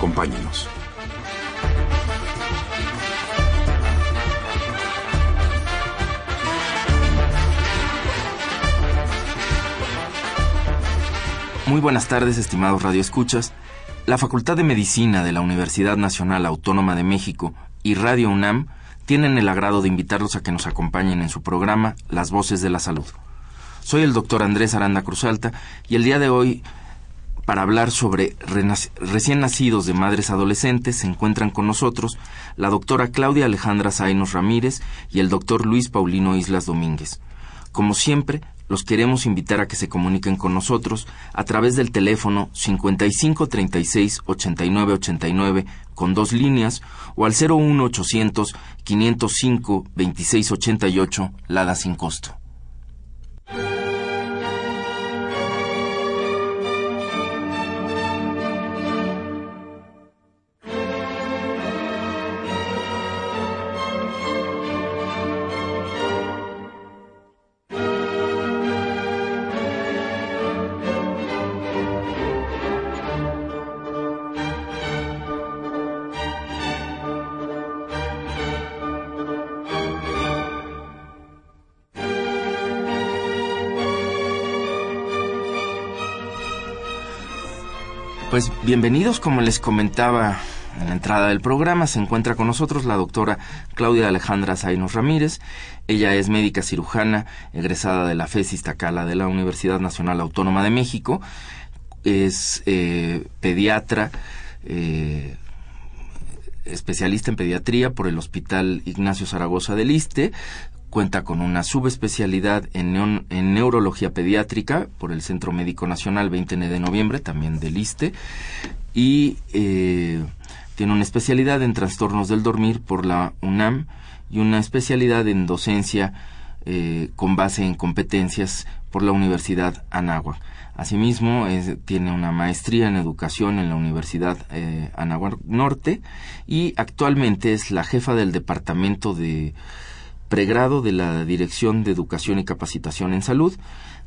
Acompáñenos. Muy buenas tardes, estimados radioescuchas. La Facultad de Medicina de la Universidad Nacional Autónoma de México y Radio UNAM tienen el agrado de invitarlos a que nos acompañen en su programa Las Voces de la Salud. Soy el doctor Andrés Aranda Cruzalta y el día de hoy para hablar sobre recién nacidos de madres adolescentes se encuentran con nosotros la doctora Claudia Alejandra Zainos Ramírez y el doctor Luis Paulino Islas Domínguez. Como siempre, los queremos invitar a que se comuniquen con nosotros a través del teléfono 55 36 89 89 con dos líneas o al 01800 505 26 88 Lada sin costo. Pues bienvenidos, como les comentaba en la entrada del programa, se encuentra con nosotros la doctora Claudia Alejandra Zainos Ramírez. Ella es médica cirujana, egresada de la FES Iztacala de la Universidad Nacional Autónoma de México. Es eh, pediatra, eh, especialista en pediatría por el Hospital Ignacio Zaragoza del Iste, Cuenta con una subespecialidad en, neurología pediátrica por el Centro Médico Nacional 20 de noviembre, también del ISTE, y eh, tiene una especialidad en trastornos del dormir por la UNAM y una especialidad en docencia eh, con base en competencias por la Universidad Anáhuac. Asimismo, tiene una maestría en educación en la Universidad eh, Anáhuac Norte y actualmente es la jefa del Departamento de pregrado de la Dirección de Educación y Capacitación en Salud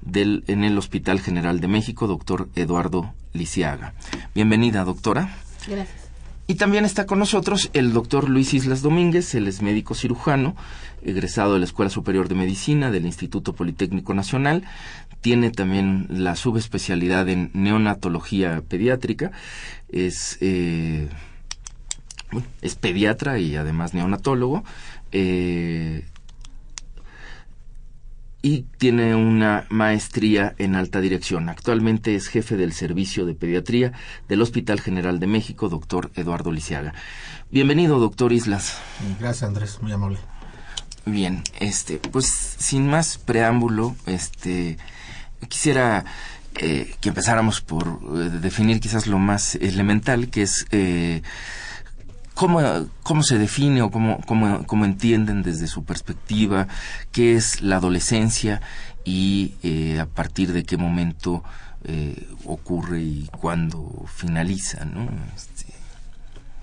del, en el Hospital General de México, doctor Eduardo Lisiaga. Bienvenida, doctora. Gracias. Y también está con nosotros el doctor Luis Islas Domínguez, él es médico cirujano, egresado de la Escuela Superior de Medicina del Instituto Politécnico Nacional. Tiene también la subespecialidad en neonatología pediátrica. Es, eh, es pediatra y además neonatólogo. Eh, y tiene una maestría en alta dirección. Actualmente es jefe del servicio de pediatría del Hospital General de México, doctor Eduardo Lisiaga. Bienvenido, doctor Islas. Gracias, Andrés, muy amable. Bien, este, pues sin más preámbulo, este, quisiera eh, que empezáramos por eh, definir quizás lo más elemental, que es eh, ¿Cómo, ¿Cómo se define o cómo, cómo, cómo, entienden desde su perspectiva qué es la adolescencia y eh, a partir de qué momento eh, ocurre y cuándo finaliza? ¿no? Este...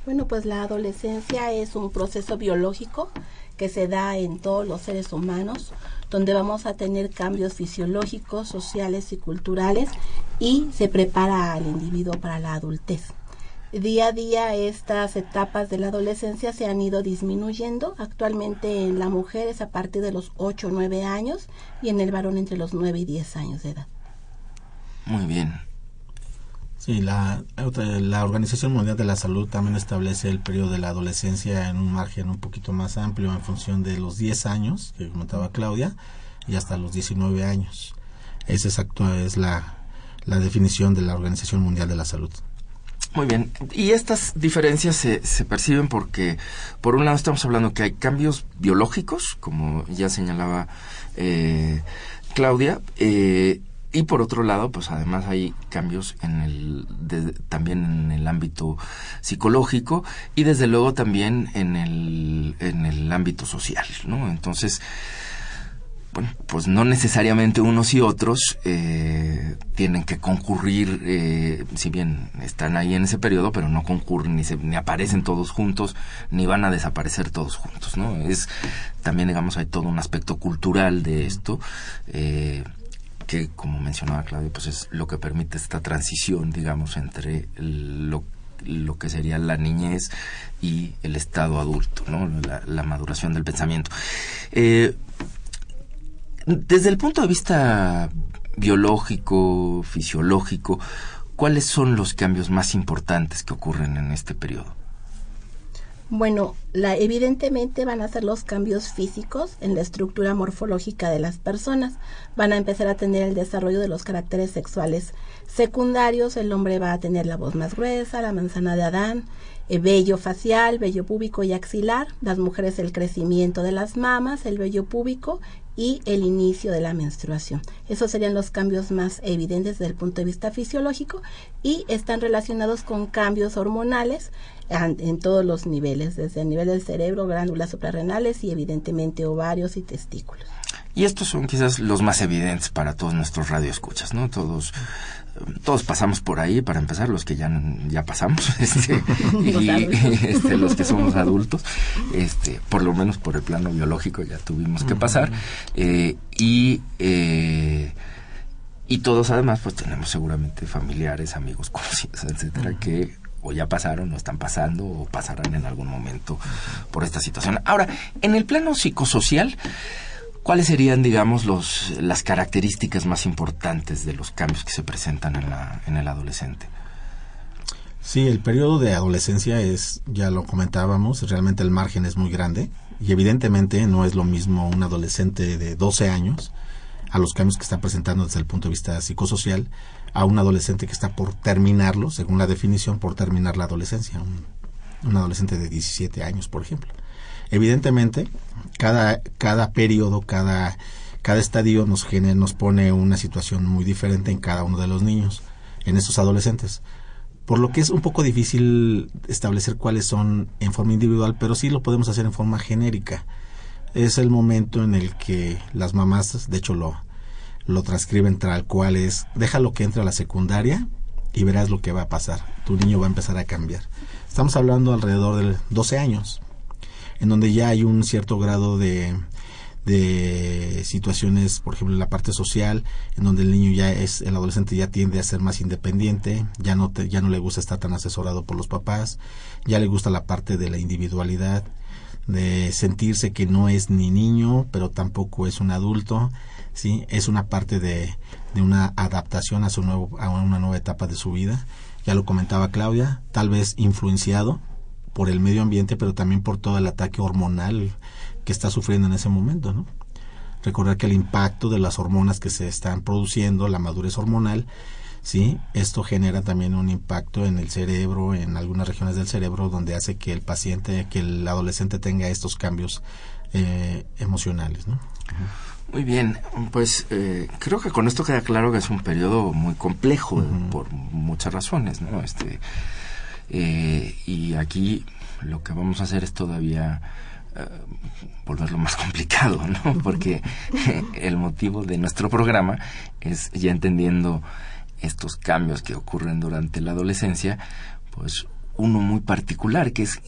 Bueno, pues la adolescencia es un proceso biológico que se da en todos los seres humanos, donde vamos a tener cambios fisiológicos, sociales y culturales y se prepara al individuo para la adultez día a día estas etapas de la adolescencia se han ido disminuyendo. Actualmente en la mujer es a partir de los 8 o 9 años y en el varón entre los 9 y 10 años de edad. Muy bien. Sí, la, la Organización Mundial de la Salud también establece el periodo de la adolescencia en un margen un poquito más amplio en función de los 10 años, que comentaba Claudia, y hasta los 19 años. Esa exacto es la, la definición de la Organización Mundial de la Salud. Muy bien. Y estas diferencias se, se, perciben porque, por un lado, estamos hablando que hay cambios biológicos, como ya señalaba eh, Claudia, eh, y por otro lado, pues además hay cambios en el también en el ámbito psicológico y desde luego también en el en el ámbito social, ¿no? Entonces, bueno, pues no necesariamente unos y otros eh, tienen que concurrir, eh, si bien están ahí en ese periodo, pero no concurren ni, se, ni aparecen todos juntos, ni van a desaparecer todos juntos, ¿no? Es también, digamos, hay todo un aspecto cultural de esto. Eh, que como mencionaba Claudia, pues es lo que permite esta transición, digamos, entre lo, lo que sería la niñez y el estado adulto, ¿no? la, maduración del pensamiento. Eh, desde el punto de vista biológico, fisiológico, ¿cuáles son los cambios más importantes que ocurren en este periodo? Bueno, evidentemente van a ser los cambios físicos en la estructura morfológica de las personas. Van a empezar a tener el desarrollo de los caracteres sexuales secundarios. El hombre va a tener la voz más gruesa, la manzana de Adán, el vello facial, vello púbico y axilar. Las mujeres el crecimiento de las mamas, el vello púbico y el inicio de la menstruación. Esos serían los cambios más evidentes desde el punto de vista fisiológico y están relacionados con cambios hormonales en, todos los niveles, desde el nivel del cerebro, glándulas suprarrenales y evidentemente ovarios y testículos. Y estos son quizás los más evidentes para todos nuestros radioescuchas, ¿no? Todos todos pasamos por ahí para empezar los que ya ya pasamos este, y este, los que somos adultos este por lo menos por el plano biológico ya tuvimos que pasar eh, y eh, y todos además pues tenemos seguramente familiares amigos conocidos etcétera que o ya pasaron o están pasando o pasarán en algún momento por esta situación. Ahora en el plano psicosocial ¿Cuáles serían, digamos, los, las características más importantes de los cambios que se presentan en, la, en el adolescente? Sí, el periodo de adolescencia es, ya lo comentábamos, realmente el margen es muy grande y evidentemente no es lo mismo un adolescente de 12 años a los cambios que está presentando desde el punto de vista psicosocial a un adolescente que está por terminarlo, según la definición, por terminar la adolescencia, un, un adolescente de 17 años, por ejemplo. Evidentemente, cada, cada periodo, cada, cada estadio nos, genera, nos pone una situación muy diferente en cada uno de los niños, en estos adolescentes. Por lo que es un poco difícil establecer cuáles son en forma individual, pero sí lo podemos hacer en forma genérica. Es el momento en el que las mamás, de hecho lo, lo transcriben tal cual es, déjalo que entre a la secundaria y verás lo que va a pasar. Tu niño va a empezar a cambiar. Estamos hablando alrededor de 12 años en donde ya hay un cierto grado de, de situaciones, por ejemplo, en la parte social, en donde el niño ya es, el adolescente ya tiende a ser más independiente, ya no, ya no le gusta estar tan asesorado por los papás, ya le gusta la parte de la individualidad, de sentirse que no es ni niño, pero tampoco es un adulto, sí, es una parte de, de una adaptación a su nuevo, a una nueva etapa de su vida. Ya lo comentaba Claudia, tal vez influenciado por el medio ambiente, pero también por todo el ataque hormonal que está sufriendo en ese momento, ¿no? Recordar que el impacto de las hormonas que se están produciendo, la madurez hormonal, sí, esto genera también un impacto en el cerebro, en algunas regiones del cerebro, donde hace que el paciente, que el adolescente tenga estos cambios eh, emocionales, ¿no? Muy bien, pues eh, creo que con esto queda claro que es un periodo muy complejo por muchas razones, ¿no? Este, eh, y aquí lo que vamos a hacer es todavía eh, volverlo más complicado, ¿no? Porque el motivo de nuestro programa es ya entendiendo estos cambios que ocurren durante la adolescencia, pues uno muy particular, que es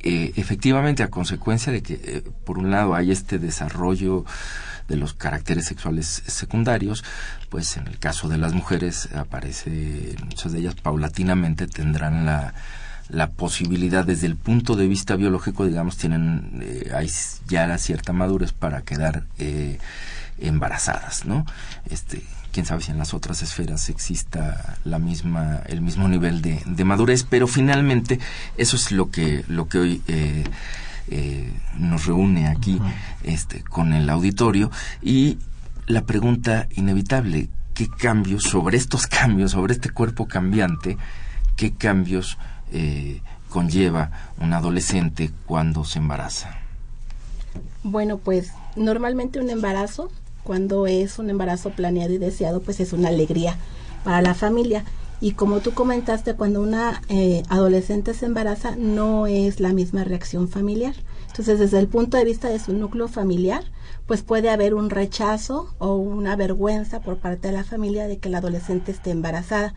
eh, efectivamente a consecuencia de que, por un lado, hay este desarrollo de los caracteres sexuales secundarios, pues en el caso de las mujeres aparece, muchas de ellas paulatinamente tendrán la, la posibilidad desde el punto de vista biológico, digamos, tienen eh, hay ya cierta madurez para quedar eh, embarazadas, ¿no? Este, quién sabe si en las otras esferas exista la misma el mismo nivel de, de madurez, pero finalmente eso es lo que lo que hoy eh, eh, nos reúne aquí este, con el auditorio y la pregunta inevitable, ¿qué cambios sobre estos cambios, sobre este cuerpo cambiante, qué cambios eh, conlleva un adolescente cuando se embaraza? Bueno, pues normalmente un embarazo Cuando es un embarazo planeado y deseado, pues es una alegría para la familia. Y como tú comentaste, cuando una eh, adolescente se embaraza, no es la misma reacción familiar. Entonces, desde el punto de vista de su núcleo familiar, pues puede haber un rechazo o una vergüenza por parte de la familia de que la adolescente esté embarazada.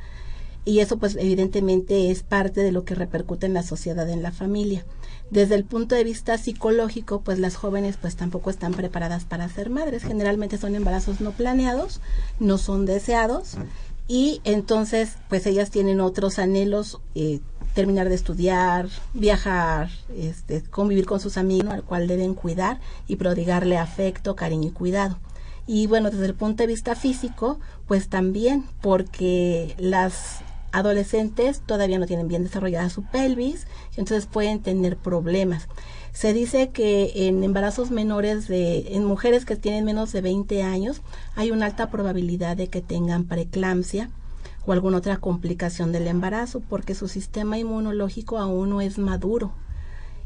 Y eso, pues, evidentemente es parte de lo que repercute en la sociedad, en la familia. Desde el punto de vista psicológico, pues las jóvenes pues tampoco están preparadas para ser madres. Generalmente son embarazos no planeados, no son deseados y entonces pues ellas tienen otros anhelos eh, terminar de estudiar viajar este, convivir con sus amigos al cual deben cuidar y prodigarle afecto cariño y cuidado. Y bueno desde el punto de vista físico pues también porque las adolescentes todavía no tienen bien desarrollada su pelvis entonces pueden tener problemas se dice que en embarazos menores de, en mujeres que tienen menos de 20 años, hay una alta probabilidad de que tengan preeclampsia o alguna otra complicación del embarazo, porque su sistema inmunológico aún no es maduro.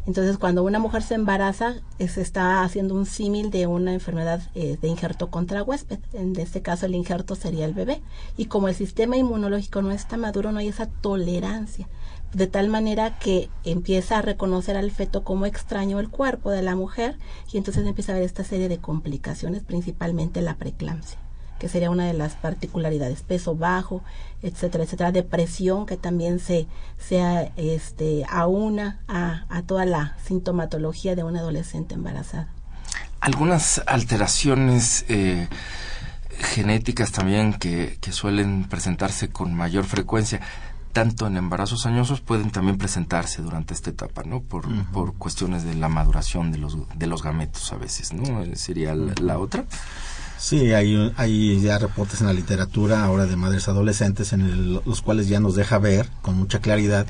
Entonces, cuando una mujer se embaraza, se está haciendo un símil de una enfermedad eh, de injerto contra huésped. En este caso, el injerto sería el bebé. Y como el sistema inmunológico no está maduro, no hay esa tolerancia de tal manera que empieza a reconocer al feto como extraño el cuerpo de la mujer y entonces empieza a ver esta serie de complicaciones, principalmente la preeclampsia, que sería una de las particularidades, peso bajo, etcétera, etcétera, depresión que también se, se este, aúna a, a toda la sintomatología de una adolescente embarazada. Algunas alteraciones eh, genéticas también que, que suelen presentarse con mayor frecuencia tanto en embarazos añosos pueden también presentarse durante esta etapa, ¿no? Por, por cuestiones de la maduración de los, de los gametos a veces, ¿no? Eh, sería la, otra. Sí, hay, hay ya reportes en la literatura ahora de madres adolescentes en los cuales ya nos deja ver con mucha claridad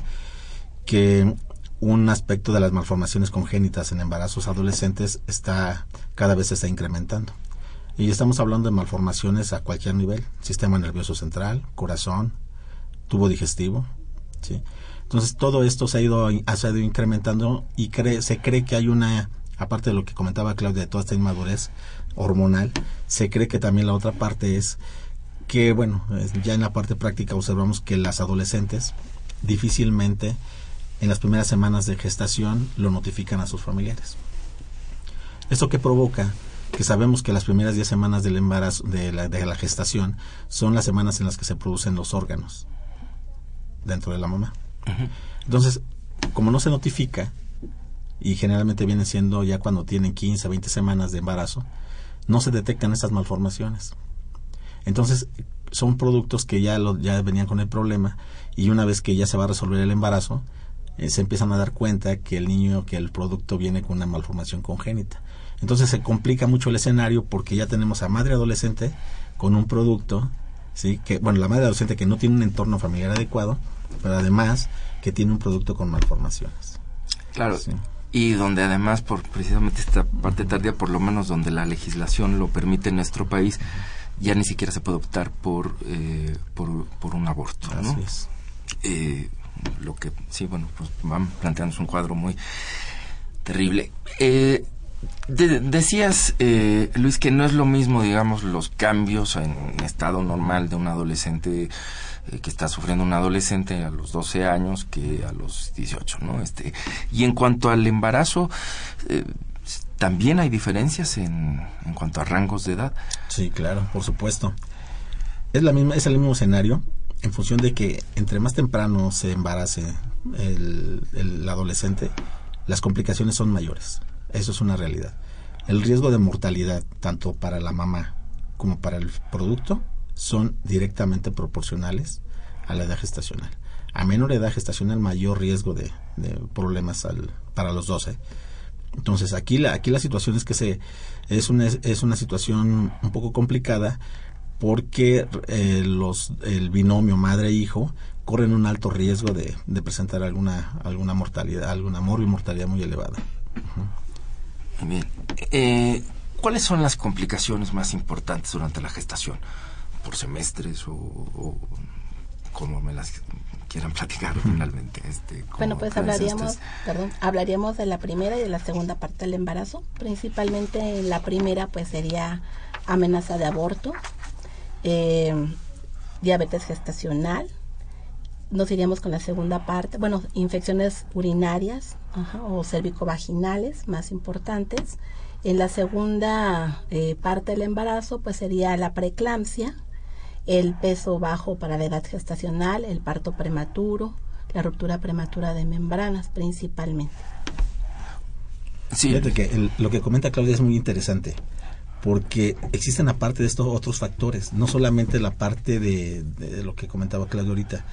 que un aspecto de las malformaciones congénitas en embarazos adolescentes está cada vez se está incrementando. Y estamos hablando de malformaciones a cualquier nivel, sistema nervioso central, corazón, tubo digestivo. ¿sí? Entonces todo esto se ha ido, ha ido incrementando y cree, se cree que hay una, aparte de lo que comentaba Claudia, de toda esta inmadurez hormonal, se cree que también la otra parte es que, bueno, ya en la parte práctica observamos que las adolescentes difícilmente en las primeras semanas de gestación lo notifican a sus familiares. ¿Esto que provoca? Que sabemos que las primeras 10 semanas del embarazo, de la, de la gestación, son las semanas en las que se producen los órganos dentro de la mamá. Entonces, como no se notifica, y generalmente viene siendo ya cuando tienen 15, 20 semanas de embarazo, no se detectan estas malformaciones. Entonces, son productos que ya, lo, ya venían con el problema y una vez que ya se va a resolver el embarazo, eh, se empiezan a dar cuenta que el niño, que el producto viene con una malformación congénita. Entonces se complica mucho el escenario porque ya tenemos a madre adolescente con un producto ¿sí? Que, bueno, la madre adolescente que no tiene un entorno familiar adecuado, pero además que tiene un producto con malformaciones. Claro. Y donde además, por precisamente esta parte tardía, por lo menos donde la legislación lo permite en nuestro país, ya ni siquiera se puede optar por, eh, por, por, un aborto. ¿no? Eh, lo que, sí, bueno, pues van planteándose un cuadro muy terrible. Eh, decías, eh, Luis, que no es lo mismo, digamos, los cambios en estado normal de un adolescente eh, que está sufriendo un adolescente a los 12 años que a los 18, ¿no? Este, y en cuanto al embarazo, eh, también hay diferencias en, en cuanto a rangos de edad. Sí, claro, por supuesto. Es, la misma, es el mismo escenario en función de que entre más temprano se embarace el, el adolescente, las complicaciones son mayores. Eso es una realidad. El riesgo de mortalidad, tanto para la mamá como para el producto, son directamente proporcionales a la edad gestacional. A menor edad gestacional, mayor riesgo de, problemas al, para los 12. Entonces, aquí la, aquí la situación es que se, es, una, es una situación un poco complicada porque eh, los, el binomio madre-hijo corren un alto riesgo de, de, presentar alguna, alguna mortalidad, alguna mortalidad muy elevada. Bien. Eh, ¿Cuáles son las complicaciones más importantes durante la gestación? ¿Por semestres o, como me las quieran platicar finalmente. Este, bueno, pues hablaríamos, perdón, hablaríamos de la primera y de la segunda parte del embarazo. Principalmente la primera, pues sería amenaza de aborto, eh, diabetes gestacional. Nos iríamos con la segunda parte, bueno, infecciones urinarias o cérvico-vaginales más importantes. En la segunda eh, parte del embarazo, pues sería la preeclampsia, el peso bajo para la edad gestacional, el parto prematuro, la ruptura prematura de membranas principalmente. Sí. Fíjate que lo que comenta Claudia es muy interesante, porque existen aparte de estos otros factores, no solamente la parte de, de lo que comentaba Claudia ahorita,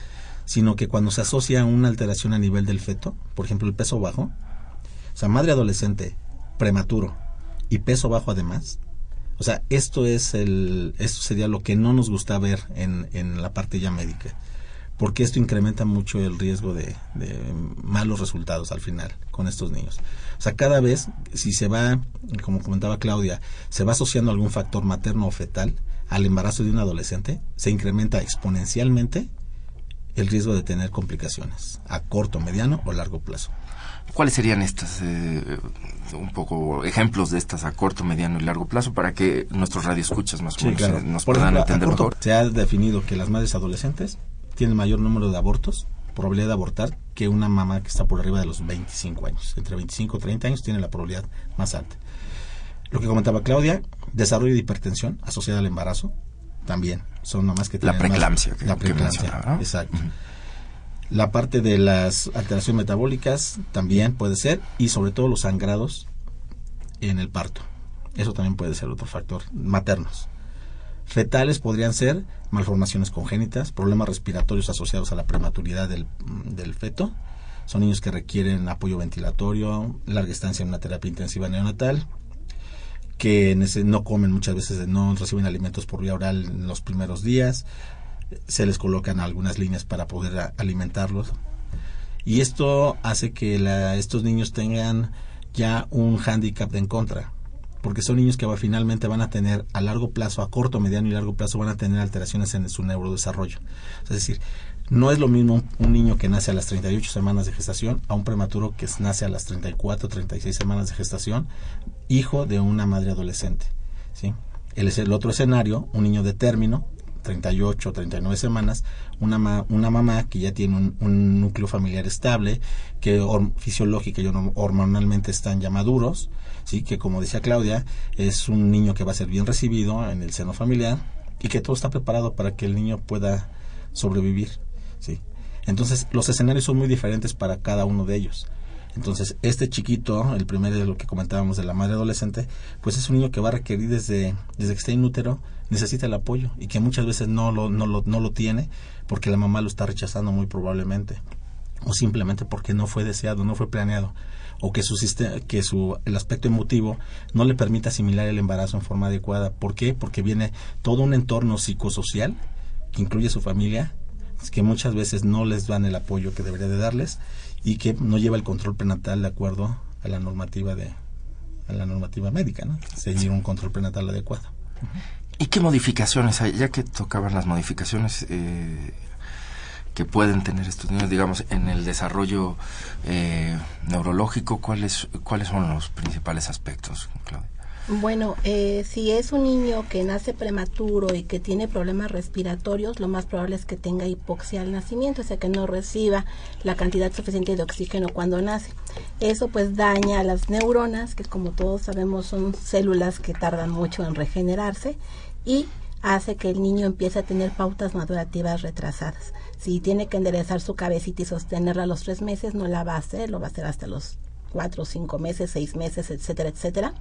sino que cuando se asocia una alteración a nivel del feto, por ejemplo el peso bajo, o sea, madre adolescente, prematuro y peso bajo además, o sea, esto es el, esto sería lo que no nos gusta ver en, en la parte ya médica, porque esto incrementa mucho el riesgo de, de, malos resultados al final con estos niños. O sea, cada vez, si se va, como comentaba Claudia, se va asociando algún factor materno o fetal al embarazo de un adolescente, se incrementa exponencialmente el riesgo de tener complicaciones a corto, mediano o largo plazo. ¿Cuáles serían estas, eh, un poco ejemplos de estas a corto, mediano y largo plazo para que nuestros radioescuchas más sí, nos puedan entender mejor? Se ha definido que las madres adolescentes tienen mayor número de abortos, probabilidad de abortar, que una mamá que está por arriba de los 25 años. Entre 25 y 30 años tiene la probabilidad más alta. Lo que comentaba Claudia, desarrollo de hipertensión asociada al embarazo, también son nomás que la preeclampsia. la preeclampsia, exacto. La parte de las alteraciones metabólicas también puede ser y sobre todo los sangrados en el parto. Eso también puede ser otro factor. Maternos. Fetales podrían ser malformaciones congénitas, problemas respiratorios asociados a la prematuridad del, del feto. Son niños que requieren apoyo ventilatorio, larga estancia en una terapia intensiva neonatal, que no comen muchas veces, no reciben alimentos por vía oral en los primeros días, se les colocan algunas líneas para poder alimentarlos. Y esto hace que estos niños tengan ya un hándicap en contra, porque son niños que finalmente van a tener a largo plazo, a corto, mediano y largo plazo, van a tener alteraciones en su neurodesarrollo. Es decir, no es lo mismo un niño que nace a las 38 semanas de gestación a un prematuro que nace a las 34, 36 semanas de gestación, hijo de una madre adolescente. ¿sí? El, el otro escenario, un niño de término, 38 o 39 semanas, una, una mamá que ya tiene un, núcleo familiar estable, que fisiológica y hormonalmente están ya maduros, ¿sí? que como decía Claudia, es un niño que va a ser bien recibido en el seno familiar y que todo está preparado para que el niño pueda sobrevivir. ¿Sí? Entonces, los escenarios son muy diferentes para cada uno de ellos. Entonces, este chiquito, el primero de lo que comentábamos de la madre adolescente, pues es un niño que va a requerir desde, desde que está inútero, necesita el apoyo y que muchas veces no lo, no lo, no lo tiene porque la mamá lo está rechazando muy probablemente o simplemente porque no fue deseado, no fue planeado o que su sistema, que su el aspecto emotivo no le permite asimilar el embarazo en forma adecuada. ¿Por qué? Porque viene todo un entorno psicosocial que incluye su familia, que muchas veces no les dan el apoyo que debería de darles y que no lleva el control prenatal de acuerdo a la normativa de a la normativa médica, ¿no? Seguir un control prenatal adecuado. ¿Y qué modificaciones hay? Ya que tocaban las modificaciones eh, que pueden tener estos niños, digamos, en el desarrollo eh, neurológico, ¿cuáles, ¿cuáles son los principales aspectos, Claudia? Bueno, eh, si es un niño que nace prematuro y que tiene problemas respiratorios, lo más probable es que tenga hipoxia al nacimiento, o sea que no reciba la cantidad suficiente de oxígeno cuando nace. Eso pues daña a las neuronas, que como todos sabemos son células que tardan mucho en regenerarse y hace que el niño empiece a tener pautas madurativas retrasadas. Si tiene que enderezar su cabecita y sostenerla a los tres meses, no la va a hacer, lo va a hacer hasta los cuatro, cinco meses, seis meses, etcétera, etcétera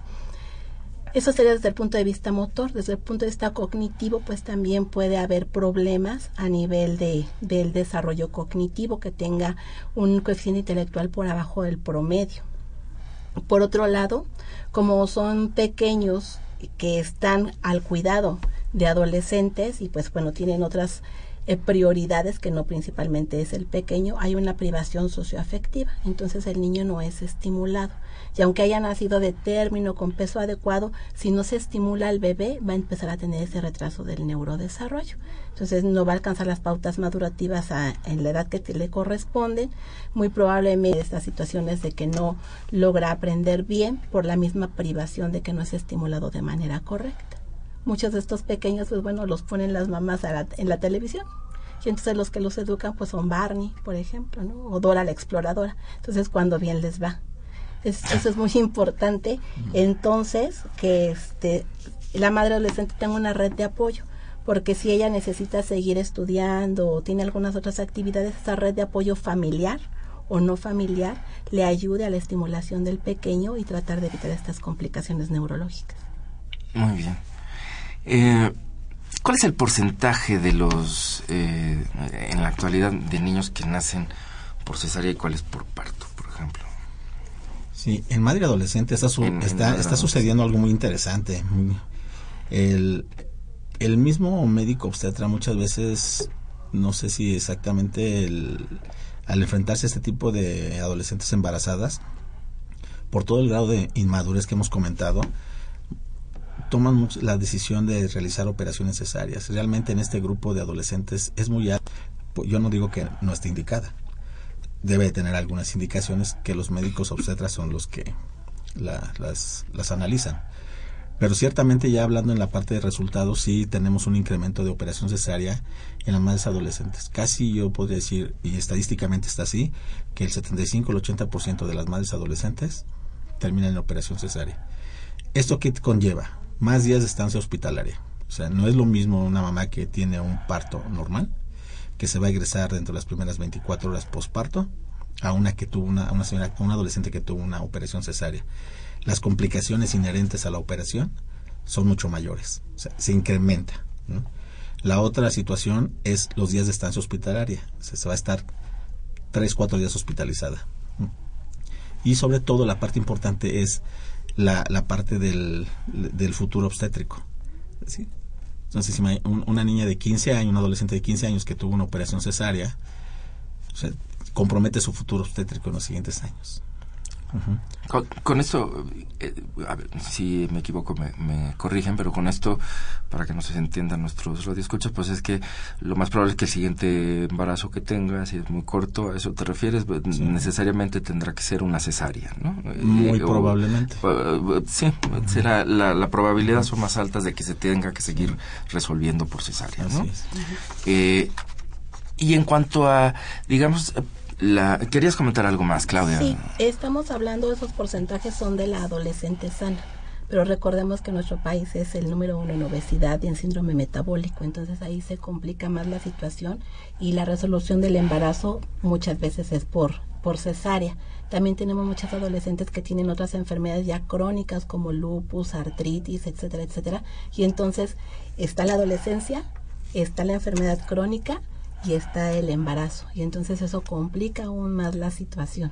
eso sería desde el punto de vista motor. Desde el punto de vista cognitivo, pues también puede haber problemas a nivel de, del desarrollo cognitivo que tenga un coeficiente intelectual por abajo del promedio. Por otro lado, como son pequeños que están al cuidado de adolescentes y pues bueno, tienen otras eh, prioridades que no principalmente es el pequeño, hay una privación socioafectiva, entonces el niño no es estimulado. Y aunque haya nacido de término con peso adecuado, si no se estimula al bebé, va a empezar a tener ese retraso del neurodesarrollo. Entonces no va a alcanzar las pautas madurativas en la edad que le corresponden. Muy probablemente estas situaciones de que no logra aprender bien por la misma privación de que no es estimulado de manera correcta muchos de estos pequeños, pues bueno, los ponen las mamás en la televisión. Y entonces los que los educan, pues son Barney, por ejemplo, ¿no? O Dora la exploradora. Entonces, cuando bien les va. Eso es muy importante. Entonces, que este, la madre adolescente tenga una red de apoyo porque si ella necesita seguir estudiando o tiene algunas otras actividades, esa red de apoyo familiar o no familiar le ayude a la estimulación del pequeño y tratar de evitar estas complicaciones neurológicas. Muy bien. Eh, ¿Cuál es el porcentaje de los, eh, en la actualidad, de niños que nacen por cesárea y cuáles por parto? Sí, en madre adolescente está, está, sucediendo algo muy interesante. El, el mismo médico obstetra muchas veces, no sé si exactamente al enfrentarse a este tipo de adolescentes embarazadas, por todo el grado de inmadurez que hemos comentado, toman la decisión de realizar operaciones necesarias. Realmente en este grupo de adolescentes es muy alto. Yo no digo que no esté indicada. Debe tener algunas indicaciones que los médicos obstetras son los que las, las analizan. Pero ciertamente ya hablando en la parte de resultados, sí tenemos un incremento de operación cesárea en las madres adolescentes. Casi yo podría decir, y estadísticamente está así, que el 75 al 80% de las madres adolescentes terminan en operación cesárea. ¿Esto qué conlleva? más días de estancia hospitalaria. O sea, no es lo mismo una mamá que tiene un parto normal, que se va a egresar dentro de las primeras 24 horas postparto, a una que tuvo una, una adolescente que tuvo una operación cesárea. Las complicaciones inherentes a la operación son mucho mayores, se incrementa. La otra situación es los días de estancia hospitalaria, se va a estar 3, 4 días hospitalizada. Y sobre todo la parte importante es la, la parte del, del futuro obstétrico. Una niña de 15 años, un adolescente de 15 años que tuvo una operación cesárea, compromete su futuro obstétrico en los siguientes años con, esto, eh, a ver, si me equivoco me, corrigen, pero con esto, para que no se entiendan nuestros radioescuchas, pues es que lo más probable es que el siguiente embarazo que tenga, si es muy corto, a eso te refieres, pues, necesariamente tendrá que ser una cesárea, ¿no? Muy probablemente. sí, será, la, la, probabilidad son más altas de que se tenga que seguir resolviendo por cesárea, ¿no? Eh, y en cuanto a, digamos, la, ¿Querías comentar algo más, Claudia? Sí, estamos hablando, esos porcentajes son de la adolescente sana, pero recordemos que nuestro país es el número uno en obesidad y en síndrome metabólico, entonces ahí se complica más la situación y la resolución del embarazo muchas veces es por, por cesárea. También tenemos muchas adolescentes que tienen otras enfermedades ya crónicas como lupus, artritis, etcétera, etcétera, y entonces está la adolescencia, está la enfermedad crónica, y está el embarazo y entonces eso complica aún más la situación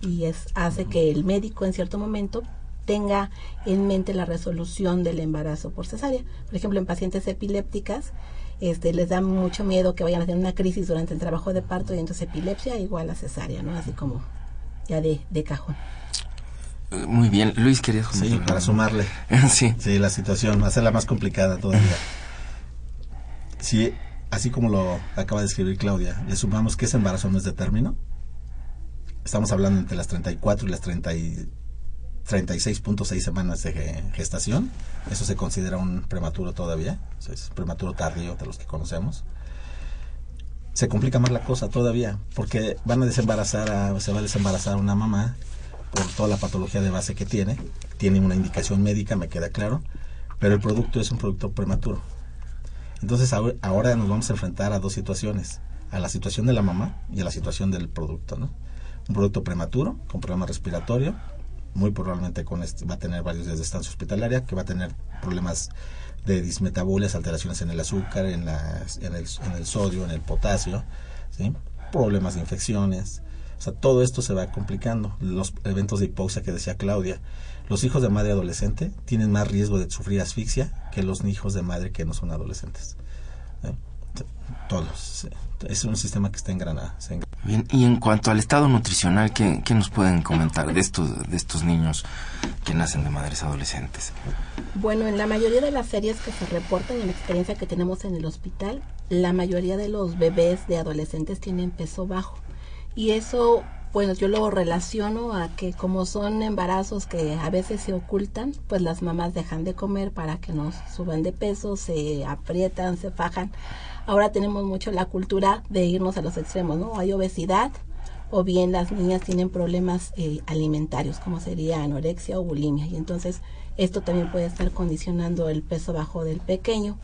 y es hace que el médico en cierto momento tenga en mente la resolución del embarazo por cesárea. Por ejemplo, en pacientes epilépticas, este, les da mucho miedo que vayan a tener una crisis durante el trabajo de parto y entonces epilepsia igual a cesárea, ¿no? Así como ya de, de cajón. Eh, muy bien, Luis, querías Sí, para sumarle. sí. Sí, la situación, hacerla más complicada todavía. Sí, así como lo acaba de escribir Claudia, le sumamos que ese embarazo no es de término, estamos hablando entre las 34 y las 36.6 semanas de gestación, eso se considera un prematuro todavía, es prematuro tardío de los que conocemos. Se complica más la cosa todavía, porque van a desembarazar a, se va a desembarazar una mamá por toda la patología de base que tiene, tiene una indicación médica, me queda claro, pero el producto es un producto prematuro entonces ahora nos vamos a enfrentar a dos situaciones, a la situación de la mamá y a la situación del producto, ¿no? Un producto prematuro, con problema respiratorio, muy probablemente con este, va a tener varios días de estancia hospitalaria, que va a tener problemas de dismetabolias, alteraciones en el azúcar, en, el, en el sodio, en el potasio, ¿sí? problemas de infecciones. O sea, todo esto se va complicando. Los eventos de hipoxia que decía Claudia, los hijos de madre adolescente tienen más riesgo de sufrir asfixia que los hijos de madre que no son adolescentes. ¿eh? Todos. Es un sistema que está engranado. Bien, y en cuanto al estado nutricional, ¿qué, ¿qué, nos pueden comentar de estos, de estos niños que nacen de madres adolescentes? Bueno, en la mayoría de las series que se reportan, en la experiencia que tenemos en el hospital, la mayoría de los bebés de adolescentes tienen peso bajo. Y eso bueno, yo lo relaciono a que como son embarazos que a veces se ocultan, pues las mamás dejan de comer para que no suban de peso, se aprietan, se fajan. Ahora tenemos mucho la cultura de irnos a los extremos, ¿no? Hay obesidad o bien las niñas tienen problemas eh, alimentarios, como sería anorexia o bulimia. Y entonces esto también puede estar condicionando el peso bajo del pequeño.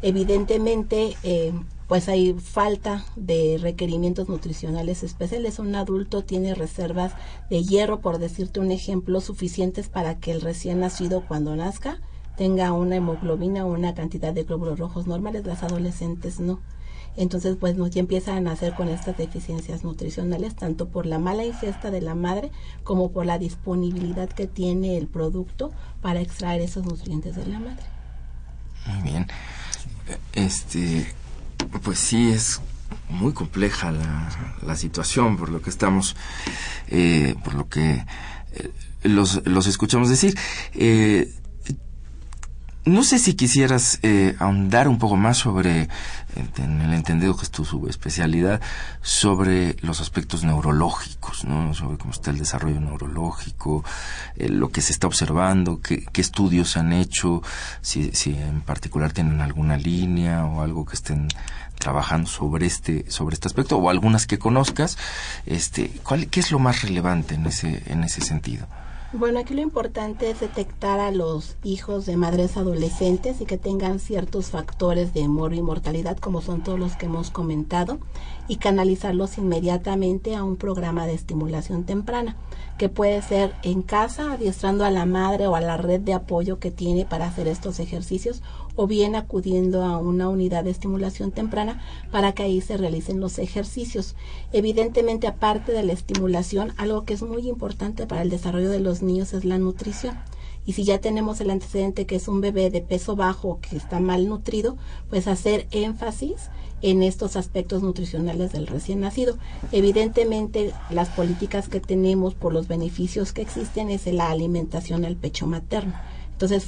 Evidentemente, eh, pues hay falta de requerimientos nutricionales especiales. Un adulto tiene reservas de hierro, por decirte un ejemplo, suficientes para que el recién nacido cuando nazca tenga una hemoglobina o una cantidad de glóbulos rojos normales, las adolescentes no. Entonces, pues ya empiezan a nacer con estas deficiencias nutricionales, tanto por la mala ingesta de la madre como por la disponibilidad que tiene el producto para extraer esos nutrientes de la madre. Muy bien. Este, pues sí, es muy compleja la, situación por lo que estamos, eh, por lo que eh, los, los escuchamos decir. Eh, no sé si quisieras eh, ahondar un poco más sobre, en el entendido que es tu subespecialidad, sobre los aspectos neurológicos, ¿no? Sobre cómo está el desarrollo neurológico, eh, lo que se está observando, qué, qué estudios han hecho, si, si en particular tienen alguna línea o algo que estén trabajando sobre este sobre este aspecto o algunas que conozcas este cuál qué es lo más relevante en ese en ese sentido bueno, aquí lo importante es detectar a los hijos de madres adolescentes y que tengan ciertos factores de moro y mortalidad, como son todos los que hemos comentado, y canalizarlos inmediatamente a un programa de estimulación temprana, que puede ser en casa, adiestrando a la madre o a la red de apoyo que tiene para hacer estos ejercicios, o bien acudiendo a una unidad de estimulación temprana para que ahí se realicen los ejercicios. Evidentemente, aparte de la estimulación, algo que es muy importante para el desarrollo de los niños es la nutrición. Y si ya tenemos el antecedente que es un bebé de peso bajo que está mal nutrido, pues hacer énfasis en estos aspectos nutricionales del recién nacido. Evidentemente, las políticas que tenemos por los beneficios que existen es la alimentación al pecho materno entonces,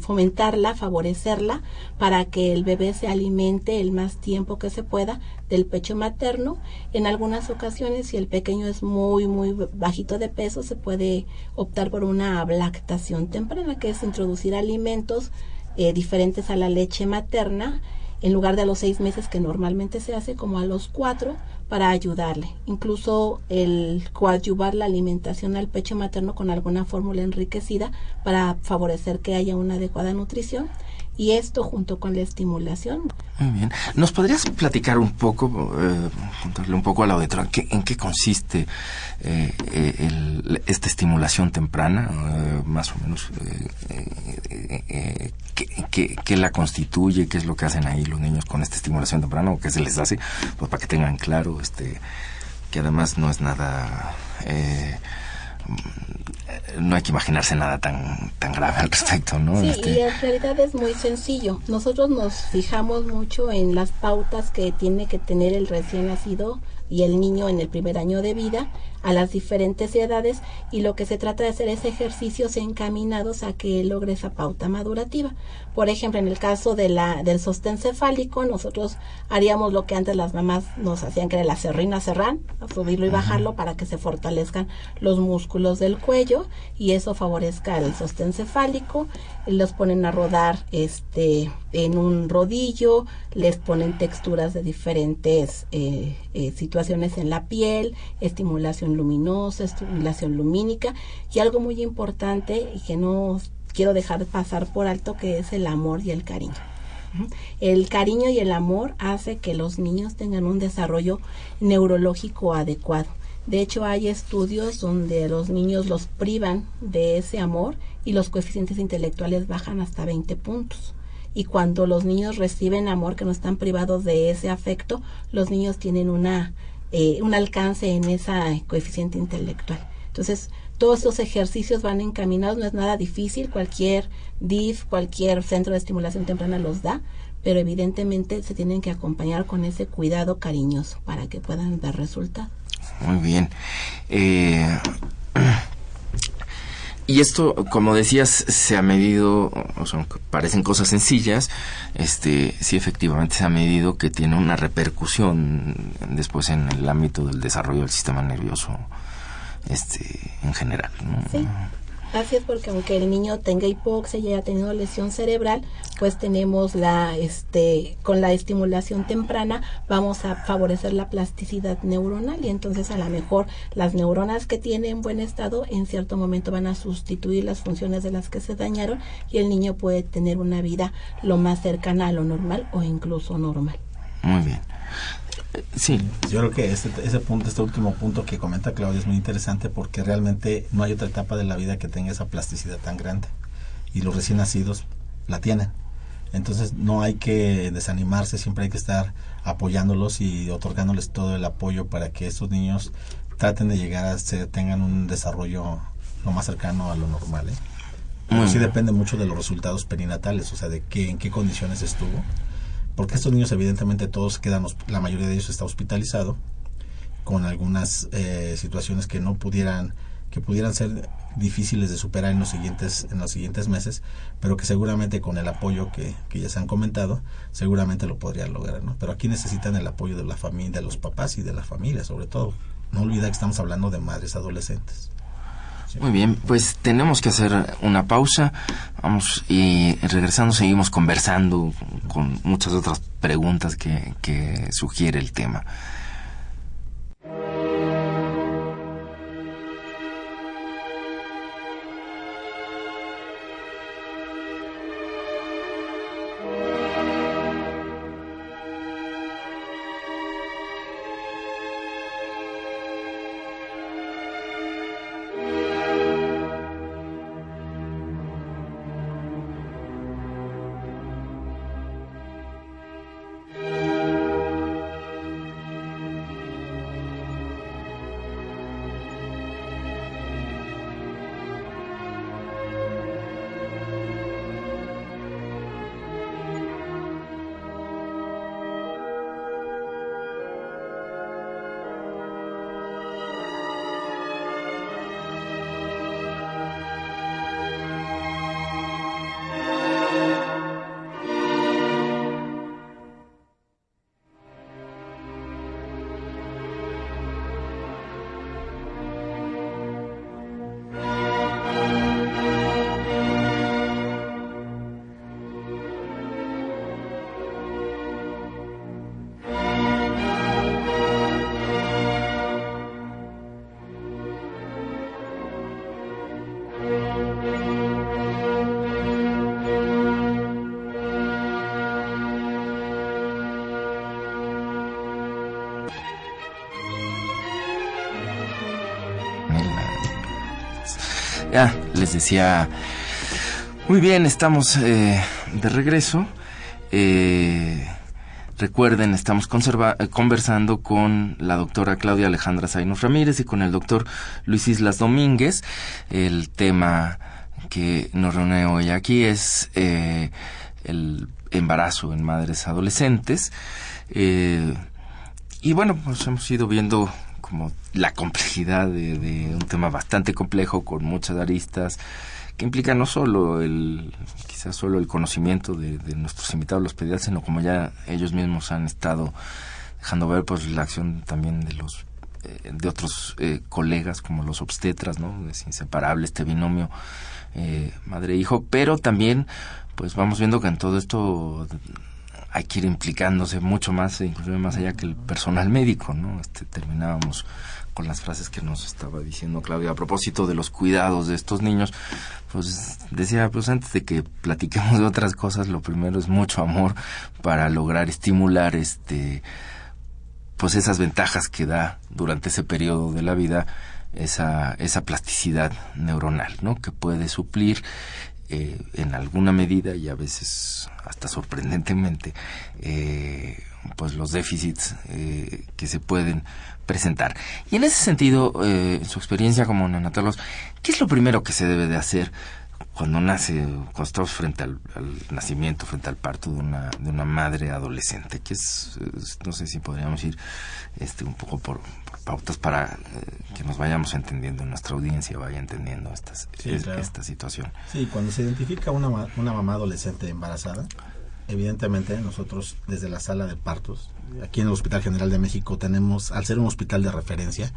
fomentarla, favorecerla para que el bebé se alimente el más tiempo que se pueda del pecho materno. En algunas ocasiones, si el pequeño es muy, muy bajito de peso, se puede optar por una lactación temprana, que es introducir alimentos eh, diferentes a la leche materna en lugar de a los seis meses que normalmente se hace, como a los cuatro, para ayudarle. Incluso el coadyuvar la alimentación al pecho materno con alguna fórmula enriquecida para favorecer que haya una adecuada nutrición y esto junto con la estimulación. Muy bien. ¿Nos podrías platicar un poco, eh, contarle un poco a la auditoría, en qué consiste eh, eh, esta estimulación temprana, eh, más o menos, qué, qué, la constituye, qué es lo que hacen ahí los niños con esta estimulación temprana o qué se les hace, pues para que tengan claro, este, que además no es nada no hay que imaginarse nada tan, tan grave al respecto, ¿no? Sí, este y en realidad es muy sencillo. Nosotros nos fijamos mucho en las pautas que tiene que tener el recién nacido y el niño en el primer año de vida a las diferentes edades y lo que se trata de hacer es ejercicios encaminados a que logre esa pauta madurativa. Por ejemplo, en el caso de la, del sostén cefálico, nosotros haríamos lo que antes las mamás nos hacían, que era la serrina serrán, subirlo y bajarlo para que se fortalezcan los músculos del cuello y eso favorezca el sostén cefálico. Los ponen a rodar este, en un rodillo, les ponen texturas de diferentes eh, eh, situaciones en la piel, estimulación luminosa, estimulación lumínica y algo muy importante y que no quiero dejar pasar por alto que es el amor y el cariño. El cariño y el amor hace que los niños tengan un desarrollo neurológico adecuado. De hecho, hay estudios donde los niños los privan de ese amor y los coeficientes intelectuales bajan hasta 20 puntos. Y cuando los niños reciben amor, que no están privados de ese afecto, los niños tienen una eh, un alcance en ese coeficiente intelectual. Entonces, todos esos ejercicios van encaminados, no es nada difícil, cualquier DIF, cualquier centro de estimulación temprana los da, pero evidentemente se tienen que acompañar con ese cuidado cariñoso para que puedan dar resultado. Muy bien. Eh, y esto, como decías, se ha medido, o sea, parecen cosas sencillas, este, sí efectivamente se ha medido que tiene una repercusión después en el ámbito del desarrollo del sistema nervioso, este, en general. Sí. Así es porque aunque el niño tenga hipoxia y haya tenido lesión cerebral, pues tenemos la, este, con la estimulación temprana vamos a favorecer la plasticidad neuronal y entonces a lo mejor las neuronas que tiene en buen estado en cierto momento van a sustituir las funciones de las que se dañaron y el niño puede tener una vida lo más cercana a lo normal o incluso normal. Muy bien. Sí. Yo creo que este, ese punto, este último punto que comenta Claudia es muy interesante porque realmente no hay otra etapa de la vida que tenga esa plasticidad tan grande y los recién nacidos la tienen. Entonces no hay que desanimarse, siempre hay que estar apoyándolos y otorgándoles todo el apoyo para que estos niños traten de llegar a ser, tengan un desarrollo lo más cercano a lo normal. ¿eh? sí depende mucho de los resultados perinatales, o sea, de qué, en qué condiciones estuvo porque estos niños evidentemente todos quedan, la mayoría de ellos está hospitalizado con algunas eh, situaciones que no pudieran que pudieran ser difíciles de superar en los siguientes en los siguientes meses pero que seguramente con el apoyo que, que ya se han comentado seguramente lo podrían lograr ¿no? pero aquí necesitan el apoyo de la familia de los papás y de la familia sobre todo no olvida que estamos hablando de madres adolescentes muy bien, pues tenemos que hacer una pausa. Vamos y regresando seguimos conversando con muchas otras preguntas que, que sugiere el tema. Decía, muy bien, estamos eh, de regreso. Eh, recuerden, estamos eh, conversando con la doctora Claudia Alejandra Zainos Ramírez y con el doctor Luis Islas Domínguez. El tema que nos reúne hoy aquí es el embarazo en madres adolescentes. y bueno, pues hemos ido viendo como la complejidad de, un tema bastante complejo con muchas aristas que implica no solo el quizás solo el conocimiento de, nuestros invitados los pediatras sino como ya ellos mismos han estado dejando ver pues la acción también de los eh, de otros eh, colegas como los obstetras no es inseparable este binomio eh, madre hijo pero también pues vamos viendo que en todo esto hay que ir implicándose mucho más, inclusive más allá que el personal médico, ¿no? Este, terminábamos con las frases que nos estaba diciendo Claudia a propósito de los cuidados de estos niños, pues decía, pues antes de que platiquemos de otras cosas, lo primero es mucho amor para lograr estimular este pues esas ventajas que da durante ese periodo de la vida esa, esa plasticidad neuronal, ¿no? Que puede suplir eh, en alguna medida y a veces hasta sorprendentemente eh, pues los déficits eh, que se pueden presentar. Y en ese sentido, en su experiencia como neonatólogos, ¿qué es lo primero que se debe de hacer cuando nace, cuando estamos frente al, nacimiento, frente al parto de una, de una madre adolescente, que es, no sé si podríamos ir este, un poco por, pautas para eh, que nos vayamos entendiendo, nuestra audiencia vaya entendiendo estas, esta situación. Sí, cuando se identifica una, una mamá adolescente embarazada, evidentemente nosotros desde la sala de partos, aquí en el Hospital General de México tenemos, al ser un hospital de referencia,